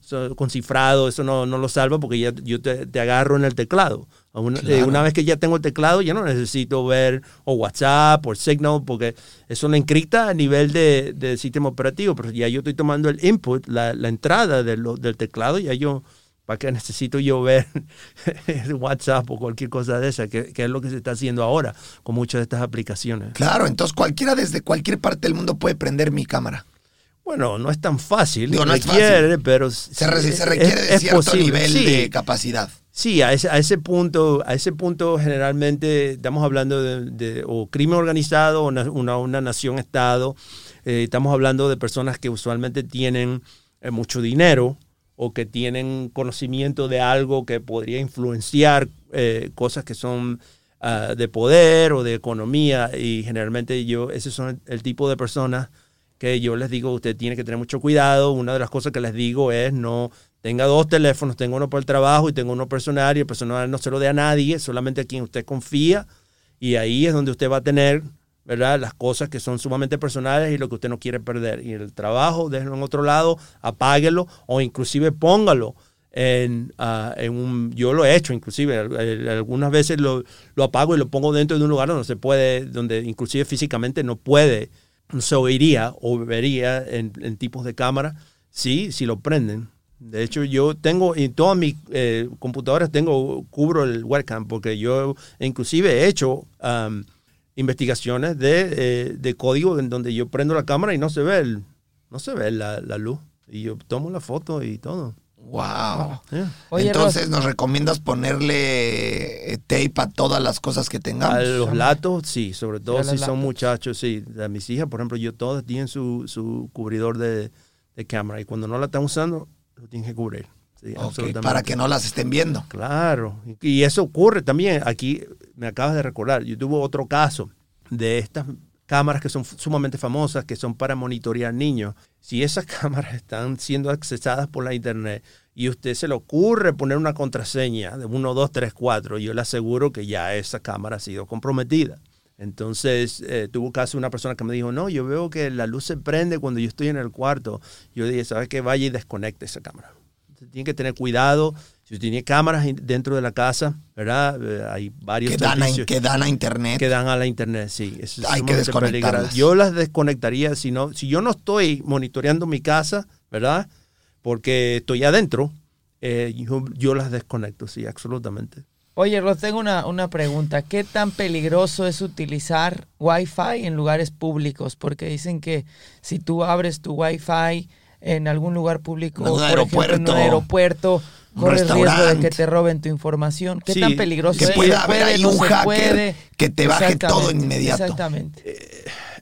so, con cifrado, eso no, no lo salva porque ya yo te, te agarro en el teclado. Una, eh, una vez que ya tengo el teclado, ya no necesito ver o WhatsApp o Signal porque eso lo encripta a nivel de, de sistema operativo, pero ya yo estoy tomando el input, la, la entrada de lo- del teclado, ya yo, ¿para qué necesito yo ver [LAUGHS] el WhatsApp o cualquier cosa de esa? Que, que es lo que se está haciendo ahora con muchas de estas aplicaciones. Claro, entonces cualquiera desde cualquier parte del mundo puede prender mi cámara. Bueno, no es tan fácil, Digo, no es requiere, fácil. pero Se, re- se requiere de cierto nivel de capacidad. Sí, a ese, a ese punto, a ese punto generalmente estamos hablando de, o crimen organizado o una, una, nación-estado. Eh, estamos hablando de personas que usualmente tienen eh, mucho dinero o que tienen conocimiento de algo que podría influenciar eh, cosas que son ah, de poder o de economía. Y generalmente yo, esos son el, el tipo de personas que yo les digo, usted tiene que tener mucho cuidado. Una de las cosas que les digo es no tenga dos teléfonos, tenga uno para el trabajo y tenga uno personal y el personal no se lo dé a nadie, solamente a quien usted confía. Y ahí es donde usted va a tener, ¿verdad? Las cosas que son sumamente personales y lo que usted no quiere perder. Y el trabajo, déjelo en otro lado, apáguelo o inclusive póngalo en, ah, en un... Yo lo he hecho inclusive, algunas veces lo, lo apago y lo pongo dentro de un lugar donde se puede, donde inclusive físicamente no puede, no se oiría o vería en, en tipos de cámara, sí, si lo prenden. De hecho, yo tengo, en todas mis eh, computadoras tengo, cubro el webcam, porque yo inclusive he hecho um, investigaciones de, eh, de código en donde yo prendo la cámara y no se ve, el, no se ve la, la luz. Y yo tomo la foto y todo. Wow. Yeah. Oye, Entonces, ¿nos recomiendas ponerle eh, tape a todas las cosas que tengamos? A los latos, sí, sobre todo si son latos. muchachos, sí. A mis hijas, por ejemplo, yo todas tienen su, su cubridor de, de cámara y cuando no la están usando, lo tienen que cubrir. Sí, para que no las estén viendo. Claro, y eso ocurre también. Aquí me acabas de recordar, yo tuve otro caso de estas cámaras que son sumamente famosas, que son para monitorear niños. Si esas [LAUGHS] cámaras están siendo accesadas por la internet y a usted se le ocurre poner una contraseña de 1, 2, 3, 4, yo le aseguro que ya esa cámara ha sido comprometida. Entonces, eh, tuvo caso una persona que me dijo, no, yo veo que la luz se prende cuando yo estoy en el cuarto. Yo dije, ¿sabes qué? Vaya y desconecte esa cámara. Tiene que tener cuidado. Si usted tiene cámaras dentro de la casa, ¿verdad? Eh, hay varios Que dan, a, servicios que dan a internet. que dan a la internet, sí. Eso Hay que desconectarlas. Yo las desconectaría si no, si yo no estoy monitoreando mi casa, ¿verdad? Porque estoy adentro, eh, yo, yo las desconecto, sí, absolutamente. Oye, Ros, tengo una, una pregunta. ¿Qué tan peligroso es utilizar Wi-Fi en lugares públicos? Porque dicen que si tú abres tu Wi-Fi en algún lugar público, En un por ejemplo, en aeropuerto, un aeropuerto, corres riesgo de que te roben tu información. ¿Qué Sí, tan peligroso que es? pueda ¿Se haber ahí no un hacker puede? que te baje todo inmediato. Exactamente.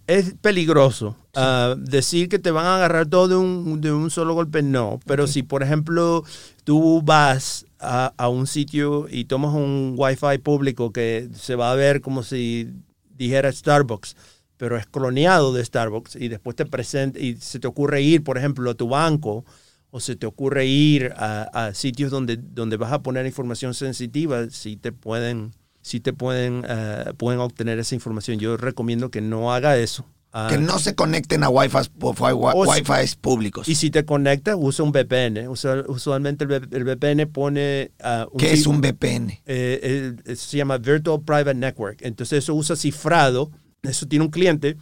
Es peligroso. Ah, decir que te van a agarrar todo de un, de un solo golpe, no. Pero si, por ejemplo, tú vas a, un sitio y tomas un Wi-Fi público que se va a ver como si dijera Starbucks, pero es cloneado de Starbucks y después te presenta y se te ocurre ir, por ejemplo, a tu banco o se te ocurre ir a, sitios donde, donde vas a poner información sensitiva, si te pueden, si te pueden, eh, pueden obtener esa información. Yo recomiendo que no haga eso. Ah, Que no se conecten a Wi-Fi, Wi-Fi públicos. y si te conectas, usa un VPN. Usualmente el, VPN pone... ah, ¿Qué es un VPN? eh, eh, se llama Virtual Private Network. Entonces eso usa cifrado. Eso tiene un cliente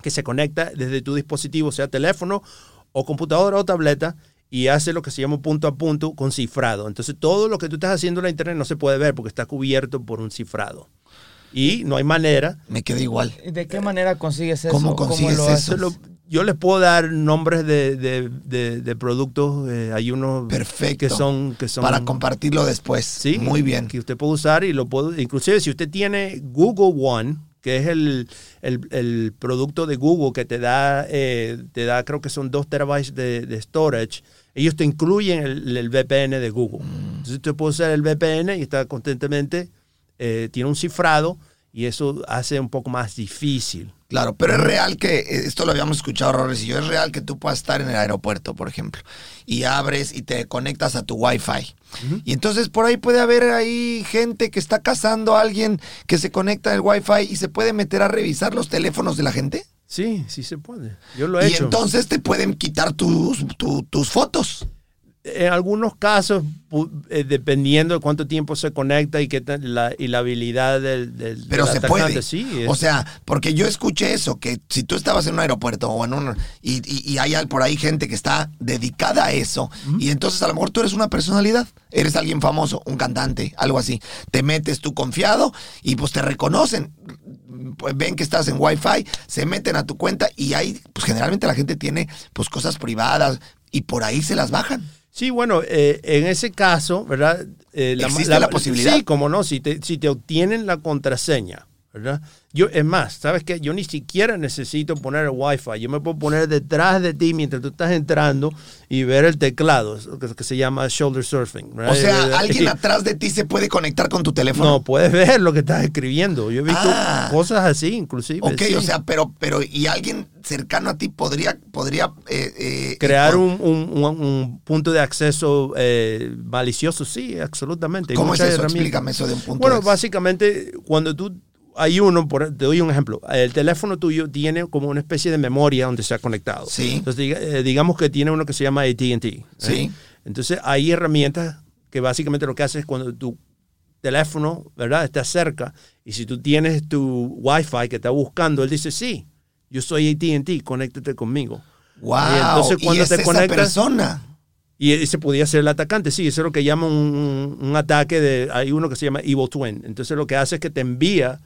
que se conecta desde tu dispositivo, sea teléfono o computadora o tableta, y hace lo que se llama punto a punto con cifrado. Entonces todo lo que tú estás haciendo en la internet no se puede ver porque está cubierto por un cifrado. Y no hay manera. Me quedé igual. ¿De qué manera consigues eso? ¿Cómo consigues lo eso? lo- yo les puedo dar nombres de, de- de- de productos. eh, hay unos Perfecto. que son, que son Para compartirlo después. Sí, Muy bien. Que usted puede usar y lo puede, inclusive si usted tiene Google One, que es el, el- el producto de Google que te da, eh, te da creo que son 2 terabytes de, de storage, ellos te incluyen el, el VPN de Google. Mm. Entonces usted puede usar el VPN y está constantemente, eh, tiene un cifrado y eso hace un poco más difícil. Claro, pero es real que, eh, esto lo habíamos escuchado, Rores y yo, es real que tú puedas estar en el aeropuerto, por ejemplo, y abres y te conectas a tu Wi-Fi. Y entonces por ahí puede haber ahí gente que está cazando a alguien que se conecta al Wi-Fi y se puede meter a revisar los teléfonos de la gente. Sí, sí se puede. Yo lo he Y hecho. entonces te pueden quitar tus, tu- tus fotos. En algunos casos, eh, dependiendo de cuánto tiempo se conecta y qué la, y la habilidad del, del- Pero del se atacante, puede. sí. es- O sea, porque yo escuché eso, que si tú estabas en un aeropuerto o en un... Y, y- y hay por ahí gente que está dedicada a eso, y entonces a lo mejor tú eres una personalidad, eres alguien famoso, un cantante, algo así. Te metes tú confiado y pues te reconocen. Pues ven que estás en Wi-Fi, se meten a tu cuenta y ahí, pues generalmente la gente tiene pues cosas privadas y por ahí se las bajan. Sí, bueno, eh, en ese caso, ¿verdad? Eh, ¿Existe la posibilidad? Sí, como no, si te, si te obtienen la contraseña, ¿verdad? Yo, es más, ¿sabes qué? Yo ni siquiera necesito poner el Wi-Fi. Yo me puedo poner detrás de ti mientras tú estás entrando y ver el teclado, que, que se llama shoulder surfing. O ¿verdad? sea, alguien Y- atrás de ti se puede conectar con tu teléfono. No, puedes ver lo que estás escribiendo. Yo he visto Ah. cosas así, inclusive. Ok, sí. o sea, pero, pero, y alguien cercano a ti podría, podría eh, eh, crear eh, un, un- un- un punto de acceso eh, malicioso, sí, absolutamente. ¿Cómo es eso? Explícame eso de un punto. Bueno, de- básicamente, cuando tú hay uno, por- te doy un ejemplo. El teléfono tuyo tiene como una especie de memoria donde se ha conectado. Sí. Entonces, diga- eh, digamos que tiene uno que se llama AT&T. ¿eh? Sí. Entonces, hay herramientas que básicamente lo que hace es cuando tu teléfono, ¿verdad? Está cerca y si tú tienes tu Wi-Fi que está buscando, él dice, sí, yo soy AT&T, conéctate conmigo. Wow. Y entonces cuando es te esa conectas- persona. Y ese podía ser el atacante, sí, eso es lo que llaman un, un ataque de, hay uno que se llama Evil Twin. Entonces lo que hace es que te envía,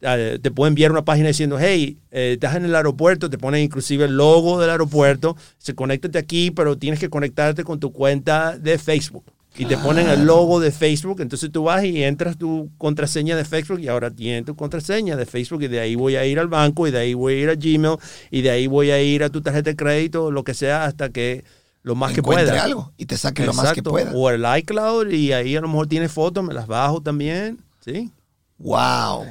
eh, te puede enviar una página diciendo, hey, eh, estás en el aeropuerto, te pone inclusive el logo del aeropuerto, se conéctate aquí, pero tienes que conectarte con tu cuenta de Facebook. Y te ponen el logo de Facebook, entonces tú vas y entras tu contraseña de Facebook y ahora tienes tu contraseña de Facebook y de ahí voy a ir al banco y de ahí voy a ir a Gmail y de ahí voy a ir a tu tarjeta de crédito, lo que sea, hasta que lo más que Encuentre pueda. algo y te saque lo más que pueda. O el iCloud y ahí a lo mejor tiene fotos, me las bajo también, ¿sí? Wow.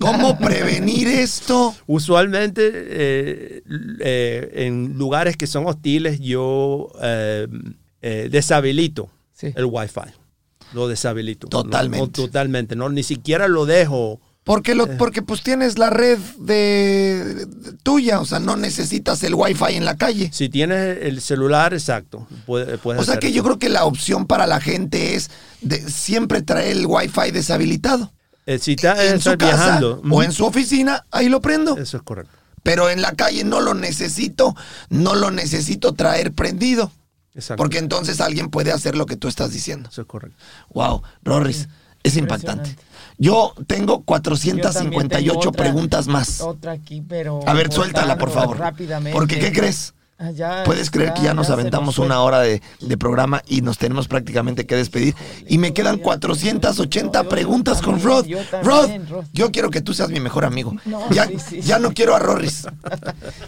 ¿Cómo prevenir esto? Usualmente eh, eh, en lugares que son hostiles yo eh, eh, deshabilito Sí. el Wi-Fi. Lo deshabilito. Totalmente. no, totalmente. No, ni siquiera lo dejo. Porque, lo, porque pues tienes la red de, de- tuya, o sea, no necesitas el wifi en la calle. Si tienes el celular, exacto. puede- puedes O sea que eso. yo creo que la opción para la gente es de siempre traer el wifi deshabilitado. Eh, si estás en su casa viajando. o en su oficina, ahí lo prendo. Eso es correcto. Pero en la calle no lo necesito, no lo necesito traer prendido. Exacto. Porque entonces alguien puede hacer lo que tú estás diciendo. Eso es correcto. Wow, Rorris, es impactante. Yo tengo Yo 458 también tengo otra- preguntas más. Otra aquí, pero. A ver, suéltala, por favor. Rápidamente. Porque, ¿qué crees? Ah, ya, Puedes creer que ya nos aventamos una hora de, de programa y nos tenemos prácticamente que despedir. Y me quedan 480 yo preguntas con también, Rod. yo Rod, también, Rod. yo quiero que tú seas mi mejor amigo. No, ya, sí, sí, ya sí. no quiero a Rorris.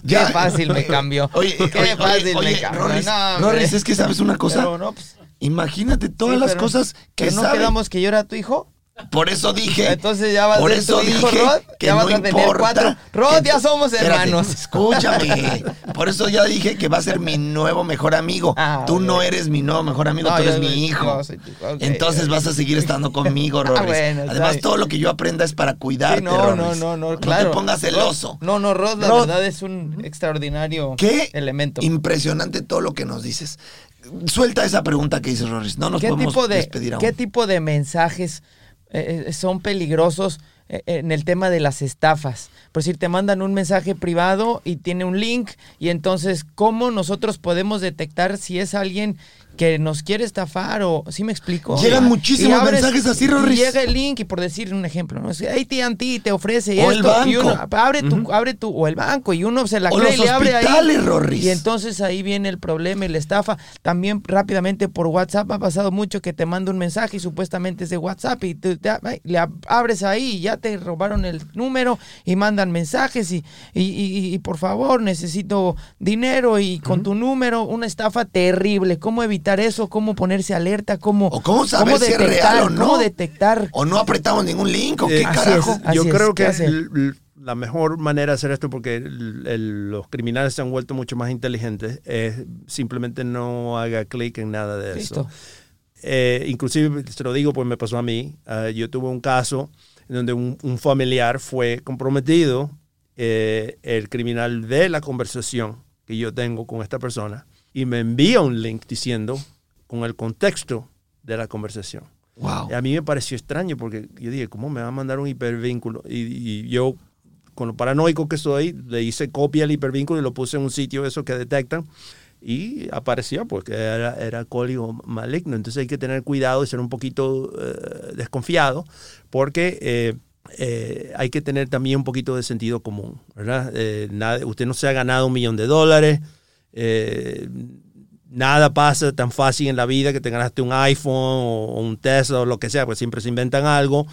Qué fácil me cambió. [LAUGHS] Oye, Qué oye, fácil oye, me cambió. Rorris, No, hombre. Rorris, es que sabes una cosa. Pero no, pues, Imagínate todas sí, las pero- cosas que pero no sabe. quedamos que yo era tu hijo. Por eso dije. Entonces ya vas por a ser eso tu hijo, dije Rod. que Ya no vas a tener importa cuatro. Rod, ya somos Espérate, hermanos. Escúchame. [LAUGHS] Por eso ya dije que va a ser mi nuevo mejor amigo. Ah, tú no eres mi nuevo mejor amigo, No, tú eres mi hijo. soy tu- Entonces vas a seguir estando conmigo, [LAUGHS] bueno, está Además, todo lo que yo aprenda es para cuidarte, Sí, no, no, no, no, claro. te pongas celoso. No, no, Rod, la Rod. verdad es un extraordinario Qué elemento. impresionante todo lo que nos dices. Suelta esa pregunta que dices, Rorris. No nos ¿Qué podemos tipo, de, despedir aún. ¿Qué tipo de mensajes eh, eh, son peligrosos eh, en el tema de las estafas? Por decir, te mandan un mensaje privado y tiene un link y entonces, ¿cómo nosotros podemos detectar si es alguien que nos quiere estafar o, ¿sí me explico? Llegan Y muchísimos mensajes así, y Rorris. llega el link y por decir un ejemplo, ¿no? Es que AT&T te ofrece O el esto y banco. uno abre tu, abre tu, o el banco y uno se la O cree los y abre ahí. Rorris. Y entonces ahí viene el problema y la estafa. También rápidamente por WhatsApp ha pasado mucho que te manda un mensaje y supuestamente es de WhatsApp y tú te- le ab- abres ahí y ya te robaron el número y mandan mensajes y, y, y- y por favor necesito dinero y con tu número una estafa terrible. ¿Cómo evitar eso? ¿Cómo ponerse alerta? ¿Cómo, O cómo saber si es real o no. ¿Cómo detectar? O no apretamos ningún link, o qué Eh, así carajo. es. Yo creo ¿qué que la mejor manera de hacer esto, porque el- el- los criminales se han vuelto mucho más inteligentes, es simplemente no haga clic en nada de eso. Eh, inclusive, se lo digo, pues me pasó a mí. Ah, yo tuve un caso en donde un, un familiar fue comprometido. eh, el criminal ve la conversación que yo tengo con esta persona y me envía un link diciendo con el contexto de la conversación. Wow. Y A mí me pareció extraño porque yo dije, ¿cómo me va a mandar un hipervínculo? Y, y yo, con lo paranoico que soy, le hice copia del hipervínculo y lo puse en un sitio eso que detectan. Y apareció porque era, era código maligno. Entonces hay que tener cuidado y ser un poquito eh, desconfiado porque eh, eh, hay que tener también un poquito de sentido común. ¿verdad? Nada- usted no se ha ganado un millón de dólares. Eh, nada pasa tan fácil en la vida que te ganaste un iPhone o un Tesla o lo que sea, pues siempre se inventan algo.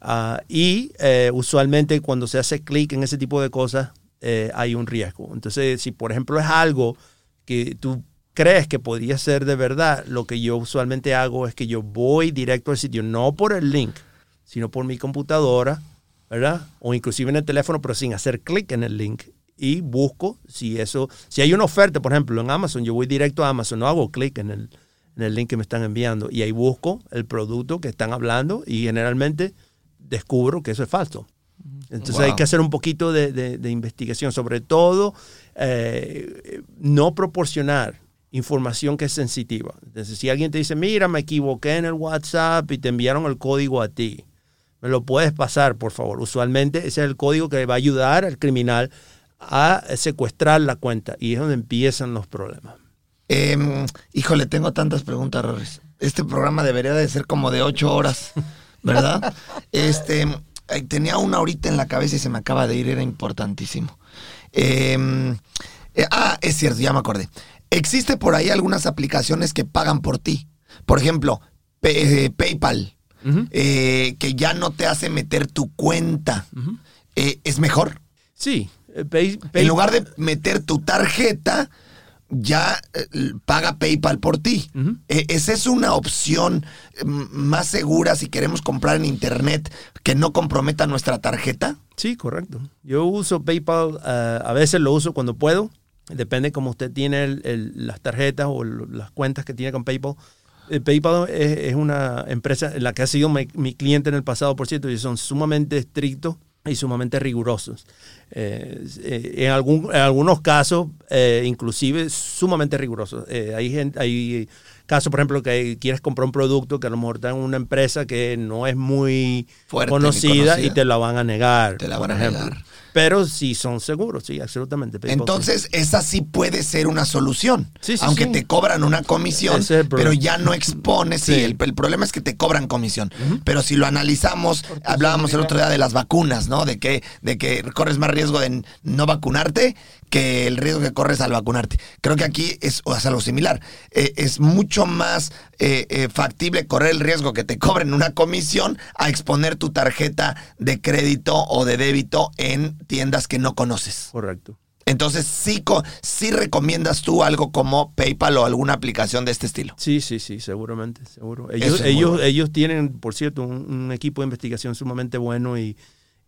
Ah, y eh, usualmente cuando se hace clic en ese tipo de cosas eh, hay un riesgo. Entonces, si por ejemplo es algo que tú crees que podría ser de verdad, lo que yo usualmente hago es que yo voy directo al sitio, no por el link, sino por mi computadora, ¿verdad? O inclusive en el teléfono, pero sin hacer clic en el link. Y busco si eso, si hay una oferta, por ejemplo, en Amazon, yo voy directo a Amazon, no hago clic en el, en el link que me están enviando. Y ahí busco el producto que están hablando y generalmente descubro que eso es falso. Entonces hay que hacer un poquito de, de- de investigación, sobre todo eh, no proporcionar información que es sensitiva. Entonces si alguien te dice, mira, me equivoqué en el WhatsApp y te enviaron el código a ti, me lo puedes pasar, por favor. Usualmente ese es el código que va a ayudar al criminal a secuestrar la cuenta y es donde empiezan los problemas. Em, híjole, tengo tantas preguntas, Rorris. Este programa debería de ser como de ocho horas, ¿verdad? [LAUGHS] este, tenía una ahorita en la cabeza y se me acaba de ir, era importantísimo. Em, eh, ah, es cierto, ya me acordé. Existe por ahí algunas aplicaciones que pagan por ti. Por ejemplo, eh, PayPal, eh, que ya no te hace meter tu cuenta. Eh, ¿Es mejor? Sí. Eh, Pay- Pay- En lugar de meter tu tarjeta, ya eh, paga PayPal por ti. Ujú. Eh, esa es una opción eh, más segura si queremos comprar en internet que no comprometa nuestra tarjeta. Sí, correcto. Yo uso PayPal, ah, a veces lo uso cuando puedo. Depende cómo usted tiene el- el- las tarjetas o las cuentas que tiene con PayPal. PayPal es, es una empresa en la que ha sido mi, mi cliente en el pasado, por cierto, y son sumamente estrictos y sumamente rigurosos. Eh, eh, en, algún, en algunos casos, eh, inclusive, sumamente rigurosos. Eh, hay, gente, hay casos, por ejemplo, que quieres comprar un producto que a lo mejor está en una empresa que no es muy Fuerte, conocida, conocida. y te la van a negar. Te la por van a ejemplo. negar. Pero sí son seguros, sí, absolutamente. PayPal, Entonces, esa sí puede ser una solución. Sí, sí, Aunque sí. te cobran una comisión, es pero ya no expones. Sí, el problema es que te cobran comisión. Pero si lo analizamos, hablábamos el otro día de las vacunas, ¿no? De que, de que corres más riesgo de no vacunarte que el riesgo que corres al vacunarte. Creo que aquí es, o algo similar. Eh, es mucho más eh, eh, factible correr el riesgo que te cobren una comisión a exponer tu tarjeta de crédito o de débito en tiendas que no conoces. Correcto. Entonces, sí, co- sí recomiendas tú algo como PayPal o alguna aplicación de este estilo. Sí, sí, sí, seguramente, seguro. Ellos, es ellos, bueno. ellos tienen, por cierto, un, un equipo de investigación sumamente bueno y,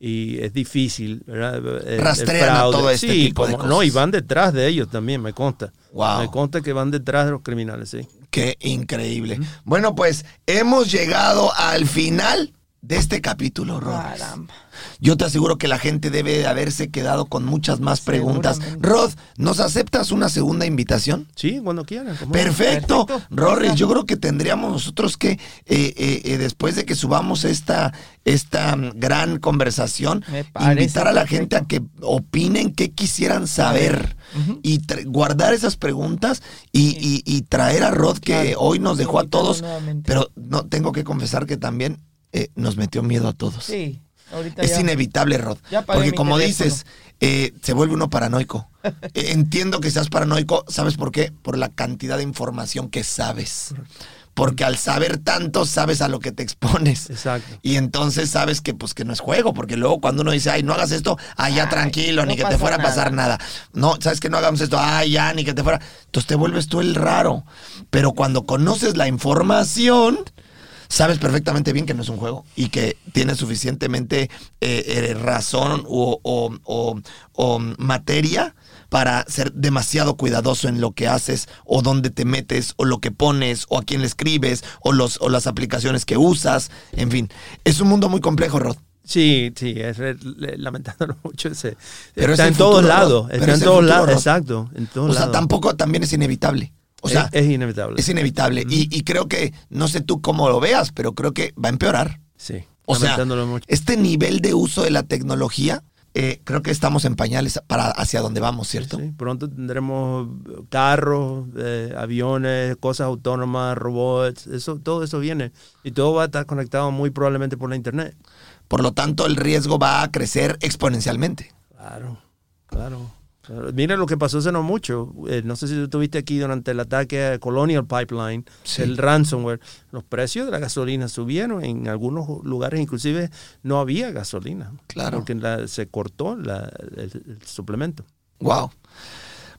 y es difícil, ¿verdad? El- a todo este sí, tipo de como- No, cosas. y van detrás de ellos también, me consta. Wow. Me consta que van detrás de los criminales, sí. Qué increíble. Bueno, pues hemos llegado al final de este capítulo, Rod. Caramba. Yo te aseguro que la gente debe de haberse quedado con muchas más preguntas. Rod, ¿nos aceptas una segunda invitación? Sí, cuando quieran. Perfecto. Perfecto. Rorris, yo creo que tendríamos nosotros que, eh, eh, eh, después de que subamos esta, esta mm, gran conversación, invitar a la perfecto. gente a que opinen qué quisieran saber y tra- guardar esas preguntas y, y- y traer a Rod que Claro. hoy nos dejó a todos, nuevamente. pero no tengo que confesar que también eh, nos metió miedo a todos. Sí, ahorita Es ya. inevitable, Rod. Porque como teléfono. dices, eh, se vuelve uno paranoico. [LAUGHS] Eh, Entiendo que seas paranoico. ¿Sabes por qué? Por la cantidad de información que sabes. Porque al saber tanto, sabes a lo que te expones. Exacto. Y entonces sabes que pues que no es juego, porque luego cuando uno dice, ay, no hagas esto, ay, ya Ay, tranquilo, no ni que te fuera a pasar nada. No, sabes que no hagamos esto, ay, ya, ni que te fuera. Entonces te vuelves tú el raro. Pero cuando conoces la información, sabes perfectamente bien que no es un juego y que tienes suficientemente eh, eh, razón o, o- o- o materia para ser demasiado cuidadoso en lo que haces o dónde te metes o lo que pones o a quién le escribes o, los, o las aplicaciones que usas. En fin, es un mundo muy complejo, Rod. Sí, sí, es lamentándolo [LAUGHS] mucho. Ese, Pero está es en todos lados. Está es en todos lados. Exacto. En todos O sea, lados. tampoco también es inevitable. O sea, es, es inevitable. es inevitable. y, y creo que, no sé tú cómo lo veas, pero creo que va a empeorar. sí, O sea, mucho. este nivel de uso de la tecnología, eh, creo que estamos en pañales para hacia donde vamos, ¿cierto? Sí, pronto tendremos carros, eh, aviones, cosas autónomas, robots, eso, todo eso viene. Y todo va a estar conectado muy probablemente por la internet. Por lo tanto, el riesgo va a crecer exponencialmente. Claro, claro. Mira lo que pasó hace no mucho. Eh, no sé si tú estuviste aquí durante el ataque a Colonial Pipeline, Sí. el ransomware. Los precios de la gasolina subieron. En algunos lugares inclusive no había gasolina. Claro. Porque la- se cortó la- el, el suplemento. Wow.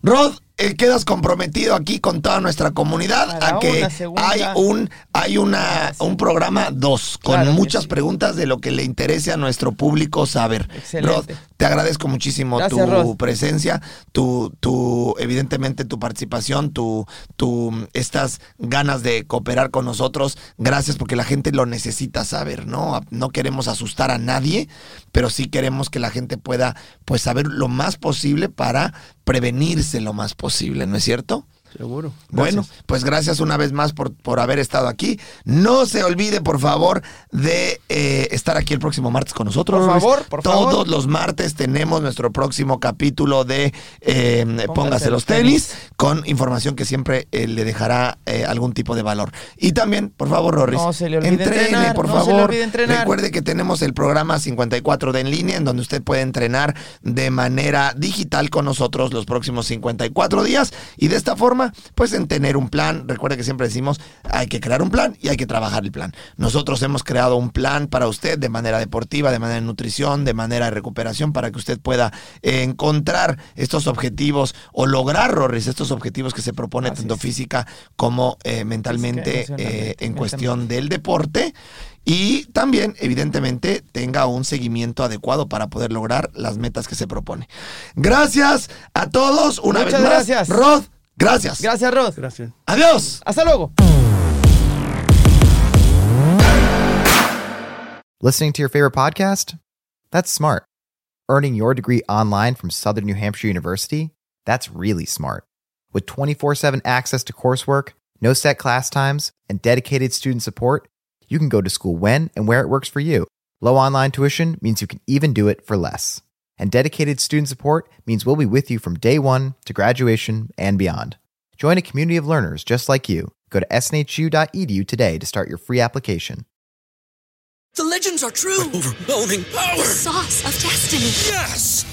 Rod, eh, quedas comprometido aquí con toda nuestra comunidad Para a que segunda. hay un hay una un programa 2 con Claro muchas sí. preguntas de lo que le interese a nuestro público saber. Excelente. Rod, te agradezco muchísimo Gracias, tu Rod. presencia, tu, tu evidentemente tu participación, tu, tu estas ganas de cooperar con nosotros. Gracias porque la gente lo necesita saber, ¿no? No queremos asustar a nadie, pero sí queremos que la gente pueda pues saber lo más posible para prevenirse lo más posible, ¿no es cierto? Seguro. Bueno, Gracias. pues gracias una vez más por, por haber estado aquí. No se olvide, por favor, de eh, estar aquí el próximo martes con nosotros. Por Luis. favor, por Todos favor. los martes tenemos nuestro próximo capítulo de eh, Póngase, Póngase los tenis, tenis. con información que siempre eh, le dejará eh, algún tipo de valor. Y también, por favor, Rorris, No se le olvide entrene, entrenar, por no se le favor. olvide entrenar. Recuerde que tenemos el programa 54 de en línea, en donde usted puede entrenar de manera digital con nosotros los próximos 54 días. Y de esta forma, pues en tener un plan. Recuerde que siempre decimos, hay que crear un plan y hay que trabajar el plan. Nosotros hemos creado un plan para usted de manera deportiva, de manera de nutrición, de manera de recuperación, para que usted pueda eh, encontrar estos objetivos o lograr, Rorris, estos objetivos que se propone Así tanto es. física como eh, mentalmente eh, en cuestión del deporte. Y también, evidentemente, tenga un seguimiento adecuado para poder lograr las metas que se propone. Gracias a todos. Una Muchas vez más. gracias. Rod, gracias. Gracias, Rod. Gracias. Adiós. Hasta luego. Listening to your favorite podcast? That's smart. Earning your degree online from Southern New Hampshire University? That's really smart. With 24 7 access to coursework, no set class times, and dedicated student support, you can go to school when and where it works for you. Low online tuition means you can even do it for less. And dedicated student support means we'll be with you from day one to graduation and beyond. Join a community of learners just like you. Go to snhu.edu E today to start your free application. The legends are true. Overwhelming power! The sauce of destiny. Yes!